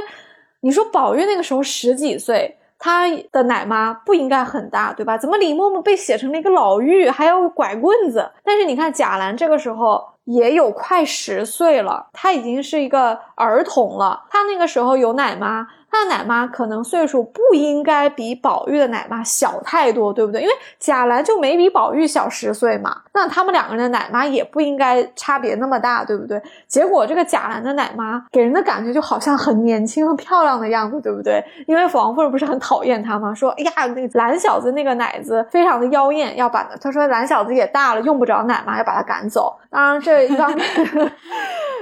你说宝玉那个时候十几岁，他的奶妈不应该很大，对吧？怎么李嬷嬷被写成了一个老妪，还要拐棍子？但是你看贾兰这个时候也有快十岁了，他已经是一个儿童了，他那个时候有奶妈。他的奶妈可能岁数不应该比宝玉的奶妈小太多，对不对？因为贾兰就没比宝玉小十岁嘛，那他们两个人的奶妈也不应该差别那么大，对不对？结果这个贾兰的奶妈给人的感觉就好像很年轻、很漂亮的样子，对不对？因为王夫人不是很讨厌她吗？说，哎呀，那个懒小子那个奶子非常的妖艳，要把他说懒小子也大了，用不着奶妈，要把他赶走。当然这一方面。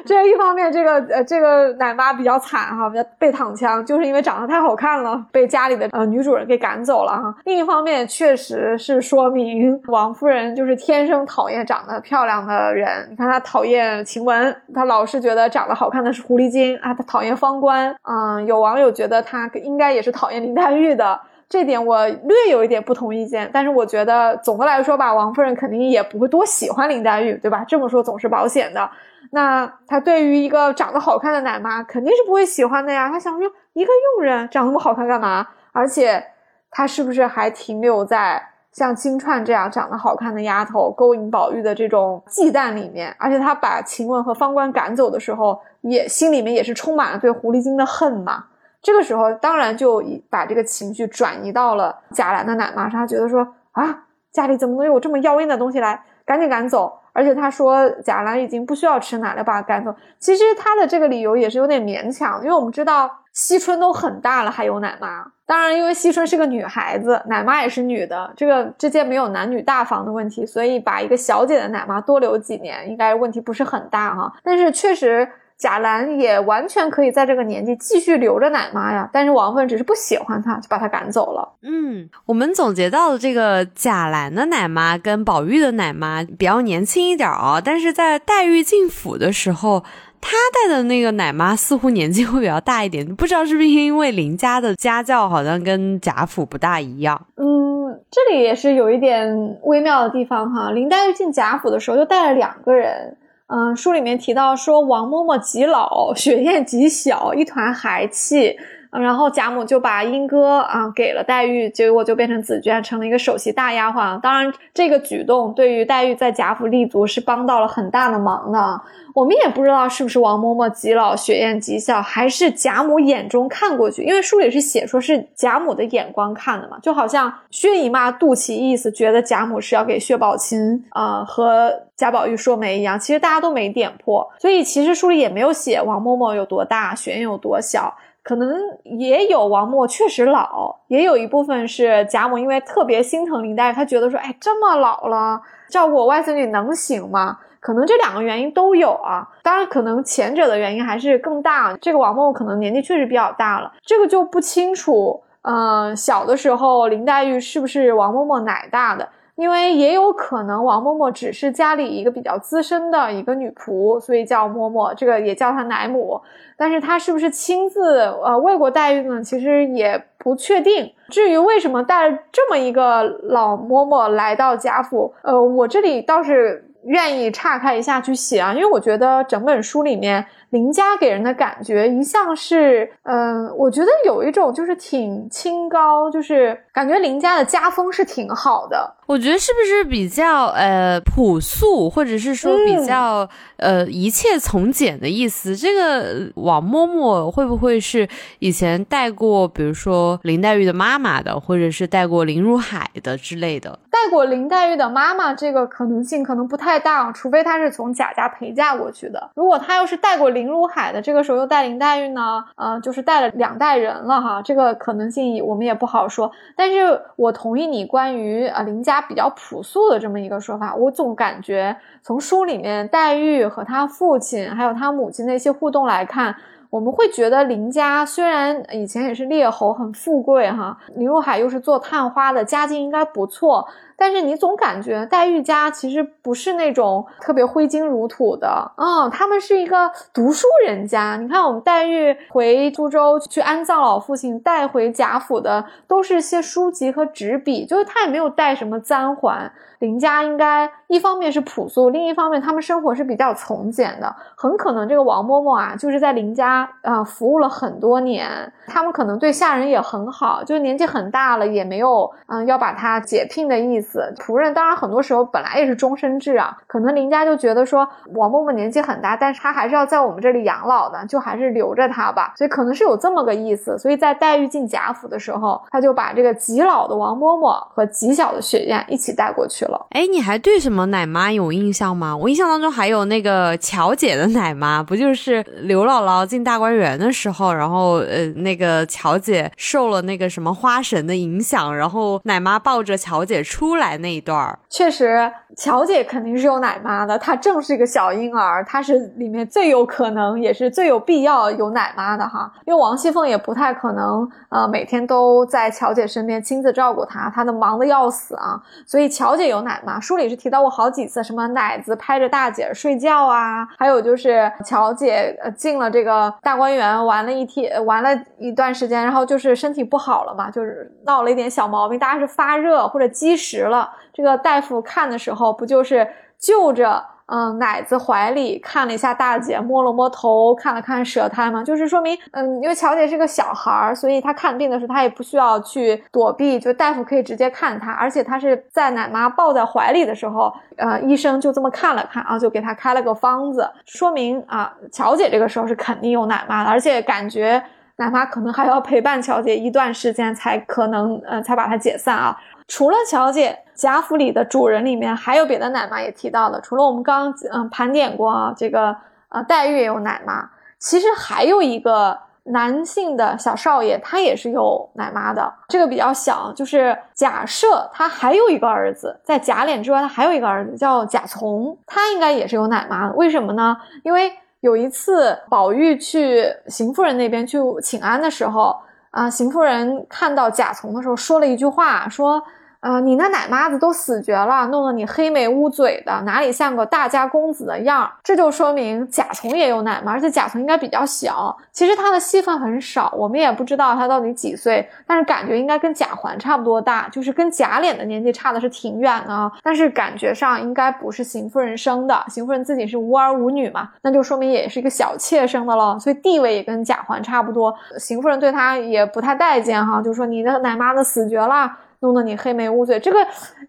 这一方面，这个呃，这个奶妈比较惨哈，被躺枪，就是因为长得太好看了，被家里的呃女主人给赶走了哈。另一方面，确实是说明王夫人就是天生讨厌长得漂亮的人。你看她讨厌晴雯，她老是觉得长得好看的是狐狸精啊。她讨厌方官，嗯，有网友觉得她应该也是讨厌林黛玉的。这点我略有一点不同意见，但是我觉得总的来说吧，王夫人肯定也不会多喜欢林黛玉，对吧？这么说总是保险的。那他对于一个长得好看的奶妈肯定是不会喜欢的呀。他想说，一个佣人长那么好看干嘛？而且他是不是还停留在像金钏这样长得好看的丫头勾引宝玉的这种忌惮里面？而且他把晴雯和方官赶走的时候，也心里面也是充满了对狐狸精的恨嘛。这个时候当然就把这个情绪转移到了贾兰的奶妈上，他觉得说啊，家里怎么能有这么妖艳的东西来？赶紧赶走。而且他说贾兰已经不需要吃奶了，把他赶走。其实他的这个理由也是有点勉强，因为我们知道惜春都很大了，还有奶妈。当然，因为惜春是个女孩子，奶妈也是女的，这个之间没有男女大防的问题，所以把一个小姐的奶妈多留几年，应该问题不是很大哈。但是确实。贾兰也完全可以在这个年纪继续留着奶妈呀，但是王夫人只是不喜欢她，就把她赶走了。嗯，我们总结到的这个贾兰的奶妈跟宝玉的奶妈比较年轻一点啊，但是在黛玉进府的时候，她带的那个奶妈似乎年纪会比较大一点，不知道是不是因为林家的家教好像跟贾府不大一样。嗯，这里也是有一点微妙的地方哈。林黛玉进贾府的时候就带了两个人。嗯，书里面提到说，王嬷嬷极老，雪雁极小，一团孩气。然后贾母就把莺歌啊给了黛玉，结果就变成紫鹃，成了一个首席大丫鬟。当然，这个举动对于黛玉在贾府立足是帮到了很大的忙的。我们也不知道是不是王嬷嬷极老，雪雁极小，还是贾母眼中看过去，因为书里是写说是贾母的眼光看的嘛，就好像薛姨妈肚脐意思，觉得贾母是要给薛宝琴啊和贾宝玉说媒一样。其实大家都没点破，所以其实书里也没有写王嬷嬷有多大，雪雁有多小。可能也有王默确实老，也有一部分是贾母因为特别心疼林黛玉，她觉得说，哎，这么老了，照顾我外孙女能行吗？可能这两个原因都有啊。当然，可能前者的原因还是更大。这个王默可能年纪确实比较大了，这个就不清楚。嗯，小的时候林黛玉是不是王嬷嬷奶大的？因为也有可能王嬷嬷只是家里一个比较资深的一个女仆，所以叫嬷嬷，这个也叫她奶母。但是她是不是亲自呃喂过黛玉呢？其实也不确定。至于为什么带了这么一个老嬷嬷来到贾府，呃，我这里倒是愿意岔开一下去写啊，因为我觉得整本书里面。林家给人的感觉一向是，嗯，我觉得有一种就是挺清高，就是感觉林家的家风是挺好的。我觉得是不是比较呃朴素，或者是说比较呃一切从简的意思？这个王嬷嬷会不会是以前带过，比如说林黛玉的妈妈的，或者是带过林如海的之类的？带过林黛玉的妈妈，这个可能性可能不太大，除非她是从贾家陪嫁过去的。如果她要是带过林如海的，这个时候又带林黛玉呢？呃，就是带了两代人了哈，这个可能性我们也不好说。但是我同意你关于呃林家。比较朴素的这么一个说法，我总感觉从书里面黛玉和她父亲还有她母亲的一些互动来看，我们会觉得林家虽然以前也是列侯，很富贵哈，林如海又是做探花的，家境应该不错。但是你总感觉黛玉家其实不是那种特别挥金如土的，嗯，他们是一个读书人家。你看，我们黛玉回苏州去安葬老父亲，带回贾府的都是些书籍和纸笔，就是他也没有带什么簪环。林家应该一方面是朴素，另一方面他们生活是比较从简的。很可能这个王嬷嬷啊，就是在林家啊服务了很多年，他们可能对下人也很好，就是年纪很大了也没有嗯要把他解聘的意思。仆人当然很多时候本来也是终身制啊，可能林家就觉得说王嬷嬷年纪很大，但是她还是要在我们这里养老的，就还是留着她吧。所以可能是有这么个意思。所以在黛玉进贾府的时候，他就把这个极老的王嬷嬷和极小的雪雁一起带过去了。哎，你还对什么奶妈有印象吗？我印象当中还有那个乔姐的奶妈，不就是刘姥姥进大观园的时候，然后呃，那个乔姐受了那个什么花神的影响，然后奶妈抱着乔姐出来来那一段儿，确实。乔姐肯定是有奶妈的，她正是一个小婴儿，她是里面最有可能，也是最有必要有奶妈的哈。因为王熙凤也不太可能，呃，每天都在乔姐身边亲自照顾她，她都忙得要死啊。所以乔姐有奶妈，书里是提到过好几次，什么奶子拍着大姐睡觉啊，还有就是乔姐呃进了这个大观园玩了一天，玩了一段时间，然后就是身体不好了嘛，就是闹了一点小毛病，大概是发热或者积食了。这个大夫看的时候，不就是就着嗯奶子怀里看了一下大姐，摸了摸头，看了看舌苔吗？就是说明嗯，因为乔姐是个小孩儿，所以她看病的时候，她也不需要去躲避，就大夫可以直接看她，而且她是在奶妈抱在怀里的时候，呃，医生就这么看了看啊，就给她开了个方子，说明啊，乔姐这个时候是肯定有奶妈的，而且感觉奶妈可能还要陪伴乔姐一段时间，才可能呃，才把她解散啊。除了乔姐，贾府里的主人里面还有别的奶妈也提到了。除了我们刚刚嗯盘点过啊，这个呃黛玉也有奶妈，其实还有一个男性的小少爷，他也是有奶妈的。这个比较小，就是贾赦，他还有一个儿子，在贾琏之外，他还有一个儿子叫贾从，他应该也是有奶妈的。为什么呢？因为有一次宝玉去邢夫人那边去请安的时候，啊，邢夫人看到贾从的时候，说了一句话，说。呃，你那奶妈子都死绝了，弄得你黑眉乌嘴的，哪里像个大家公子的样儿？这就说明贾虫也有奶妈，而且贾虫应该比较小，其实他的戏份很少，我们也不知道他到底几岁，但是感觉应该跟贾环差不多大，就是跟贾琏的年纪差的是挺远的，啊但是感觉上应该不是邢夫人生的，邢夫人自己是无儿无女嘛，那就说明也是一个小妾生的了，所以地位也跟贾环差不多，邢夫人对他也不太待见哈，就说你的奶妈子死绝了。弄得你黑眉乌嘴，这个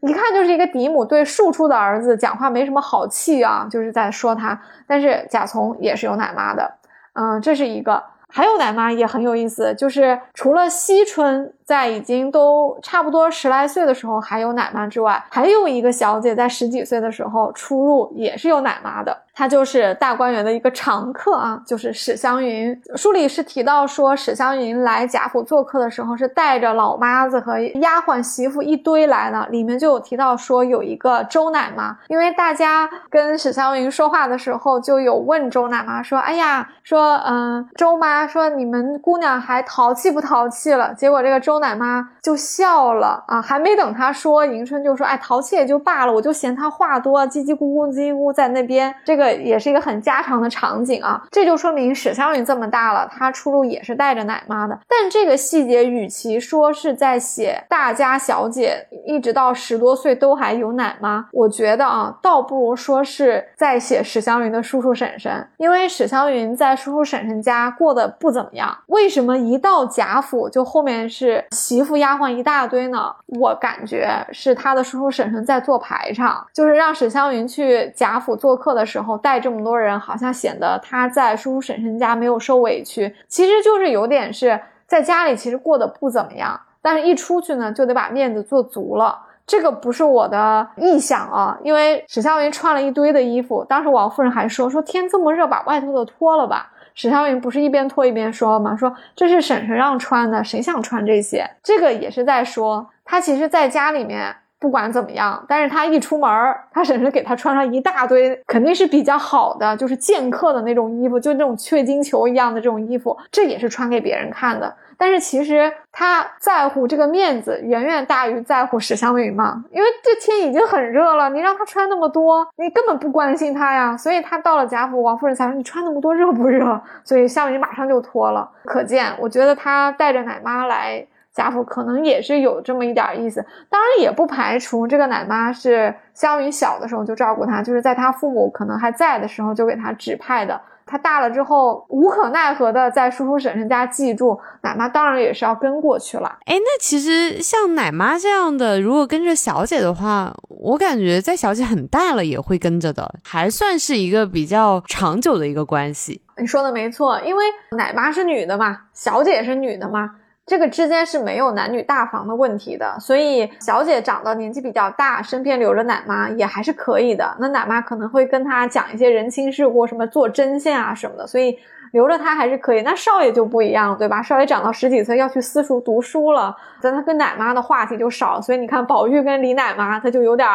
一看就是一个嫡母对庶出的儿子讲话没什么好气啊，就是在说他。但是贾从也是有奶妈的，嗯，这是一个。还有奶妈也很有意思，就是除了惜春在已经都差不多十来岁的时候还有奶妈之外，还有一个小姐在十几岁的时候出入也是有奶妈的。她就是大观园的一个常客啊，就是史湘云。书里是提到说，史湘云来贾府做客的时候是带着老妈子和丫鬟媳妇一堆来的。里面就有提到说有一个周奶妈，因为大家跟史湘云说话的时候就有问周奶妈说：“哎呀，说嗯，周妈说你们姑娘还淘气不淘气了？”结果这个周奶妈就笑了啊，还没等她说，迎春就说：“哎，淘气也就罢了，我就嫌她话多，叽叽咕咕叽叽咕在那边这个。”也是一个很家常的场景啊，这就说明史湘云这么大了，她出入也是带着奶妈的。但这个细节，与其说是在写大家小姐一直到十多岁都还有奶妈，我觉得啊，倒不如说是在写史湘云的叔叔婶婶，因为史湘云在叔叔婶婶家过得不怎么样。为什么一到贾府就后面是媳妇丫鬟一大堆呢？我感觉是他的叔叔婶婶在做排场，就是让史湘云去贾府做客的时候。带这么多人，好像显得他在叔叔婶婶家没有受委屈，其实就是有点是在家里其实过得不怎么样，但是一出去呢就得把面子做足了。这个不是我的臆想啊，因为史湘云穿了一堆的衣服，当时王夫人还说说天这么热，把外头的脱了吧。史湘云不是一边脱一边说吗？说这是婶婶让穿的，谁想穿这些？这个也是在说他其实在家里面。不管怎么样，但是他一出门他婶婶给他穿上一大堆，肯定是比较好的，就是剑客的那种衣服，就那种雀金球一样的这种衣服，这也是穿给别人看的。但是其实他在乎这个面子远远大于在乎史湘云嘛，因为这天已经很热了，你让他穿那么多，你根本不关心他呀。所以他到了贾府，王夫人才说你穿那么多热不热？所以湘云马上就脱了。可见，我觉得他带着奶妈来。贾府可能也是有这么一点意思，当然也不排除这个奶妈是湘云小的时候就照顾她，就是在她父母可能还在的时候就给她指派的。她大了之后无可奈何的在叔叔婶婶家寄住，奶妈当然也是要跟过去了。哎，那其实像奶妈这样的，如果跟着小姐的话，我感觉在小姐很大了也会跟着的，还算是一个比较长久的一个关系。你说的没错，因为奶妈是女的嘛，小姐也是女的嘛。这个之间是没有男女大防的问题的，所以小姐长得年纪比较大，身边留着奶妈也还是可以的。那奶妈可能会跟她讲一些人情世故，什么做针线啊什么的，所以。留着她还是可以，那少爷就不一样，对吧？少爷长到十几岁要去私塾读书了，但他跟奶妈的话题就少，所以你看宝玉跟李奶妈，他就有点，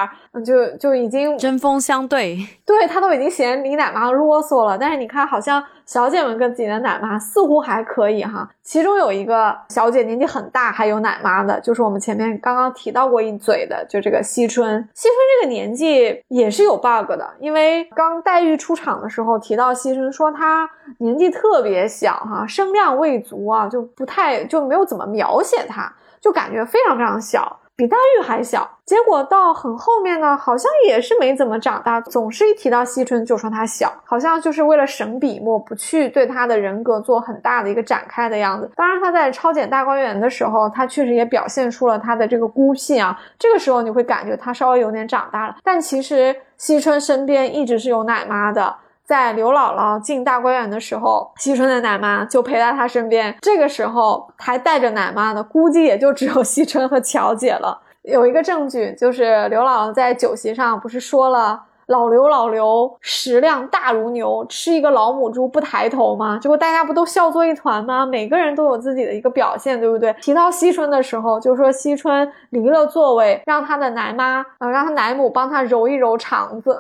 就就已经针锋相对，对他都已经嫌李奶妈啰嗦了。但是你看，好像小姐们跟自己的奶妈似乎还可以哈。其中有一个小姐年纪很大还有奶妈的，就是我们前面刚刚提到过一嘴的，就这个惜春。惜春这个年纪也是有 bug 的，因为刚黛玉出场的时候提到惜春，说她年纪。特别小哈，声量未足啊，就不太就没有怎么描写她，就感觉非常非常小，比黛玉还小。结果到很后面呢，好像也是没怎么长大，总是一提到惜春就说她小，好像就是为了省笔墨，不去对她的人格做很大的一个展开的样子。当然她在抄检大观园的时候，她确实也表现出了她的这个孤僻啊，这个时候你会感觉她稍微有点长大了。但其实惜春身边一直是有奶妈的。在刘姥姥进大观园的时候，惜春的奶妈就陪在她身边。这个时候还带着奶妈的，估计也就只有惜春和巧姐了。有一个证据就是刘姥姥在酒席上不是说了。老刘，老刘，食量大如牛，吃一个老母猪不抬头吗？结果大家不都笑作一团吗？每个人都有自己的一个表现，对不对？提到惜春的时候，就说惜春离了座位，让他的奶妈，呃，让他奶母帮他揉一揉肠子，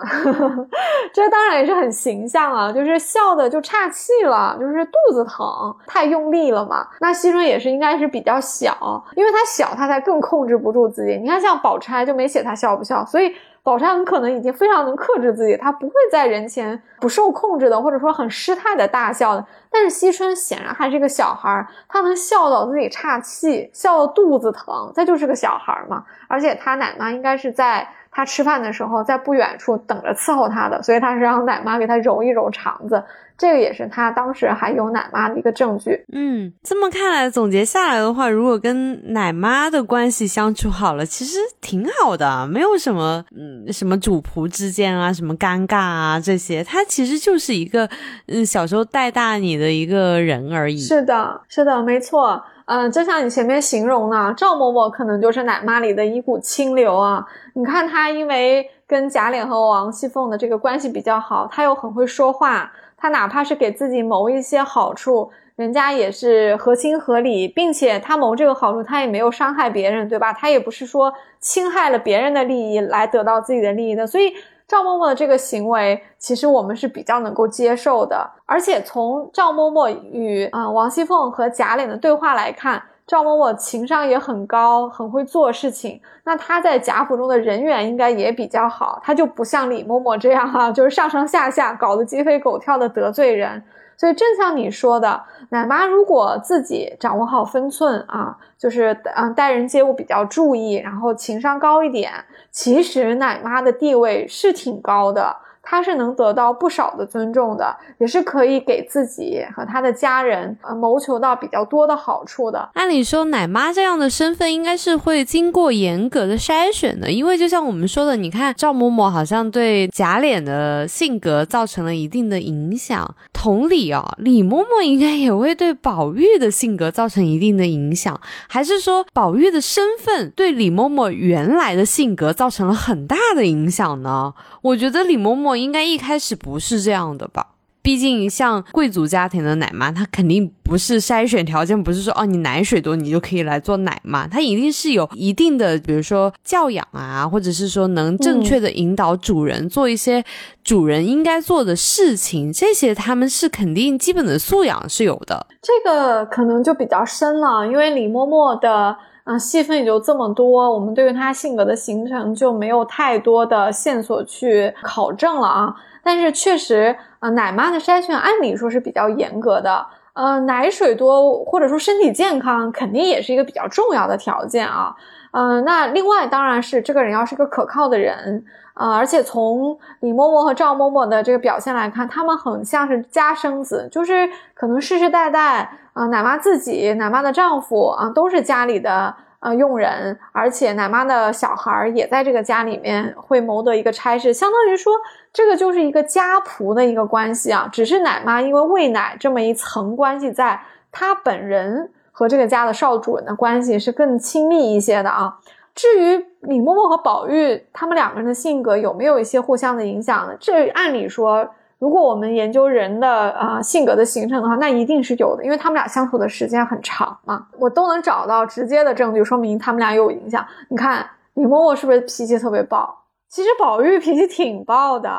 这当然也是很形象啊，就是笑的就岔气了，就是肚子疼，太用力了嘛。那惜春也是应该是比较小，因为他小，他才更控制不住自己。你看像宝钗就没写他笑不笑，所以。宝钗很可能已经非常能克制自己，她不会在人前不受控制的，或者说很失态的大笑的。但是惜春显然还是个小孩儿，她能笑到自己岔气，笑到肚子疼，她就是个小孩儿嘛。而且她奶妈应该是在她吃饭的时候在不远处等着伺候她的，所以她是让奶妈给她揉一揉肠子。这个也是他当时还有奶妈的一个证据。嗯，这么看来，总结下来的话，如果跟奶妈的关系相处好了，其实挺好的，没有什么嗯什么主仆之间啊，什么尴尬啊这些，他其实就是一个嗯小时候带大你的一个人而已。是的，是的，没错。嗯，就像你前面形容的，赵嬷嬷可能就是奶妈里的一股清流啊。你看她，因为跟贾琏和王熙凤的这个关系比较好，她又很会说话。他哪怕是给自己谋一些好处，人家也是合情合理，并且他谋这个好处，他也没有伤害别人，对吧？他也不是说侵害了别人的利益来得到自己的利益的。所以赵嬷嬷的这个行为，其实我们是比较能够接受的。而且从赵嬷嬷与啊王熙凤和贾琏的对话来看。赵嬷嬷情商也很高，很会做事情。那她在贾府中的人缘应该也比较好，她就不像李嬷嬷这样哈，就是上上下下搞得鸡飞狗跳的得罪人。所以正像你说的，奶妈如果自己掌握好分寸啊，就是嗯待人接物比较注意，然后情商高一点，其实奶妈的地位是挺高的。他是能得到不少的尊重的，也是可以给自己和他的家人呃谋求到比较多的好处的。按理说，奶妈这样的身份应该是会经过严格的筛选的，因为就像我们说的，你看赵嬷嬷好像对贾琏的性格造成了一定的影响，同理啊，李嬷嬷应该也会对宝玉的性格造成一定的影响，还是说宝玉的身份对李嬷嬷原来的性格造成了很大的影响呢？我觉得李嬷嬷。应该一开始不是这样的吧？毕竟像贵族家庭的奶妈，她肯定不是筛选条件，不是说哦你奶水多你就可以来做奶妈，她一定是有一定的，比如说教养啊，或者是说能正确的引导主人做一些主人应该做的事情，这些他们是肯定基本的素养是有的。这个可能就比较深了，因为李嬷嬷的。啊，戏份也就这么多，我们对于他性格的形成就没有太多的线索去考证了啊。但是确实，呃，奶妈的筛选按理说是比较严格的，呃，奶水多或者说身体健康肯定也是一个比较重要的条件啊。嗯，那另外当然是这个人要是个可靠的人啊，而且从李嬷嬷和赵嬷嬷的这个表现来看，他们很像是家生子，就是可能世世代代。啊，奶妈自己、奶妈的丈夫啊，都是家里的呃佣人，而且奶妈的小孩也在这个家里面会谋得一个差事，相当于说这个就是一个家仆的一个关系啊。只是奶妈因为喂奶这么一层关系，在她本人和这个家的少主人的关系是更亲密一些的啊。至于李嬷嬷和宝玉他们两个人的性格有没有一些互相的影响呢？这按理说。如果我们研究人的啊性格的形成的话，那一定是有的，因为他们俩相处的时间很长嘛，我都能找到直接的证据，说明他们俩有影响。你看李嬷嬷是不是脾气特别暴？其实宝玉脾气挺暴的，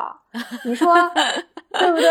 你说 对不对？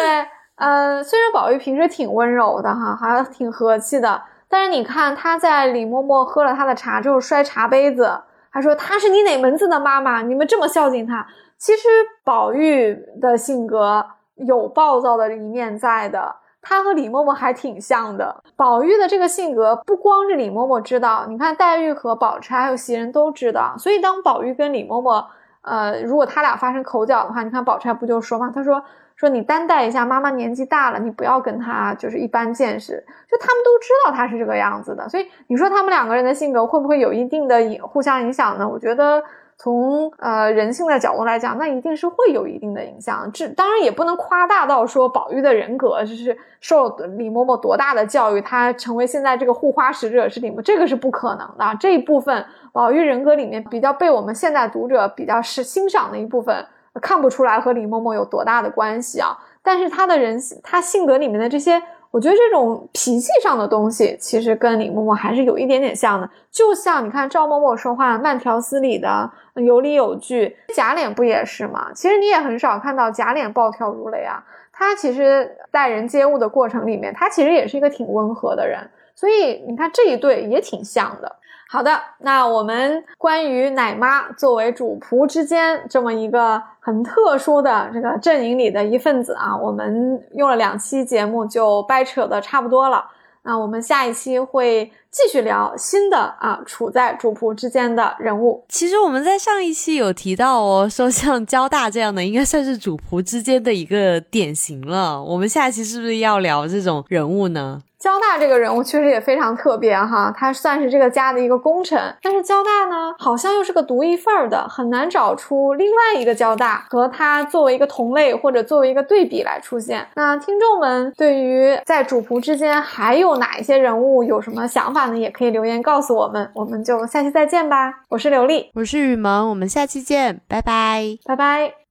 呃，虽然宝玉平时挺温柔的哈，还挺和气的，但是你看他在李嬷嬷喝了他的茶之后摔茶杯子，还说他是你哪门子的妈妈？你们这么孝敬他？其实宝玉的性格。有暴躁的一面在的，他和李嬷嬷还挺像的。宝玉的这个性格，不光是李嬷嬷知道，你看黛玉和宝钗还有袭人都知道。所以当宝玉跟李嬷嬷，呃，如果他俩发生口角的话，你看宝钗不就说嘛？他说说你担待一下，妈妈年纪大了，你不要跟他就是一般见识。就他们都知道他是这个样子的，所以你说他们两个人的性格会不会有一定的影互相影响呢？我觉得。从呃人性的角度来讲，那一定是会有一定的影响。这当然也不能夸大到说宝玉的人格就是受李嬷嬷多大的教育，他成为现在这个护花使者是李嬷，这个是不可能的。这一部分宝玉人格里面比较被我们现在读者比较是欣赏的一部分，看不出来和李嬷嬷有多大的关系啊。但是他的人他性格里面的这些。我觉得这种脾气上的东西，其实跟李嬷嬷还是有一点点像的。就像你看赵嬷嬷说话慢条斯理的，有理有据，假脸不也是吗？其实你也很少看到假脸暴跳如雷啊。他其实待人接物的过程里面，他其实也是一个挺温和的人。所以你看这一对也挺像的。好的，那我们关于奶妈作为主仆之间这么一个很特殊的这个阵营里的一份子啊，我们用了两期节目就掰扯的差不多了。那我们下一期会继续聊新的啊，处在主仆之间的人物。其实我们在上一期有提到哦，说像交大这样的，应该算是主仆之间的一个典型了。我们下一期是不是要聊这种人物呢？交大这个人物确实也非常特别哈，他算是这个家的一个功臣，但是交大呢，好像又是个独一份儿的，很难找出另外一个交大和他作为一个同类或者作为一个对比来出现。那听众们对于在主仆之间还有哪一些人物有什么想法呢？也可以留言告诉我们，我们就下期再见吧。我是刘丽，我是雨萌，我们下期见，拜拜，拜拜。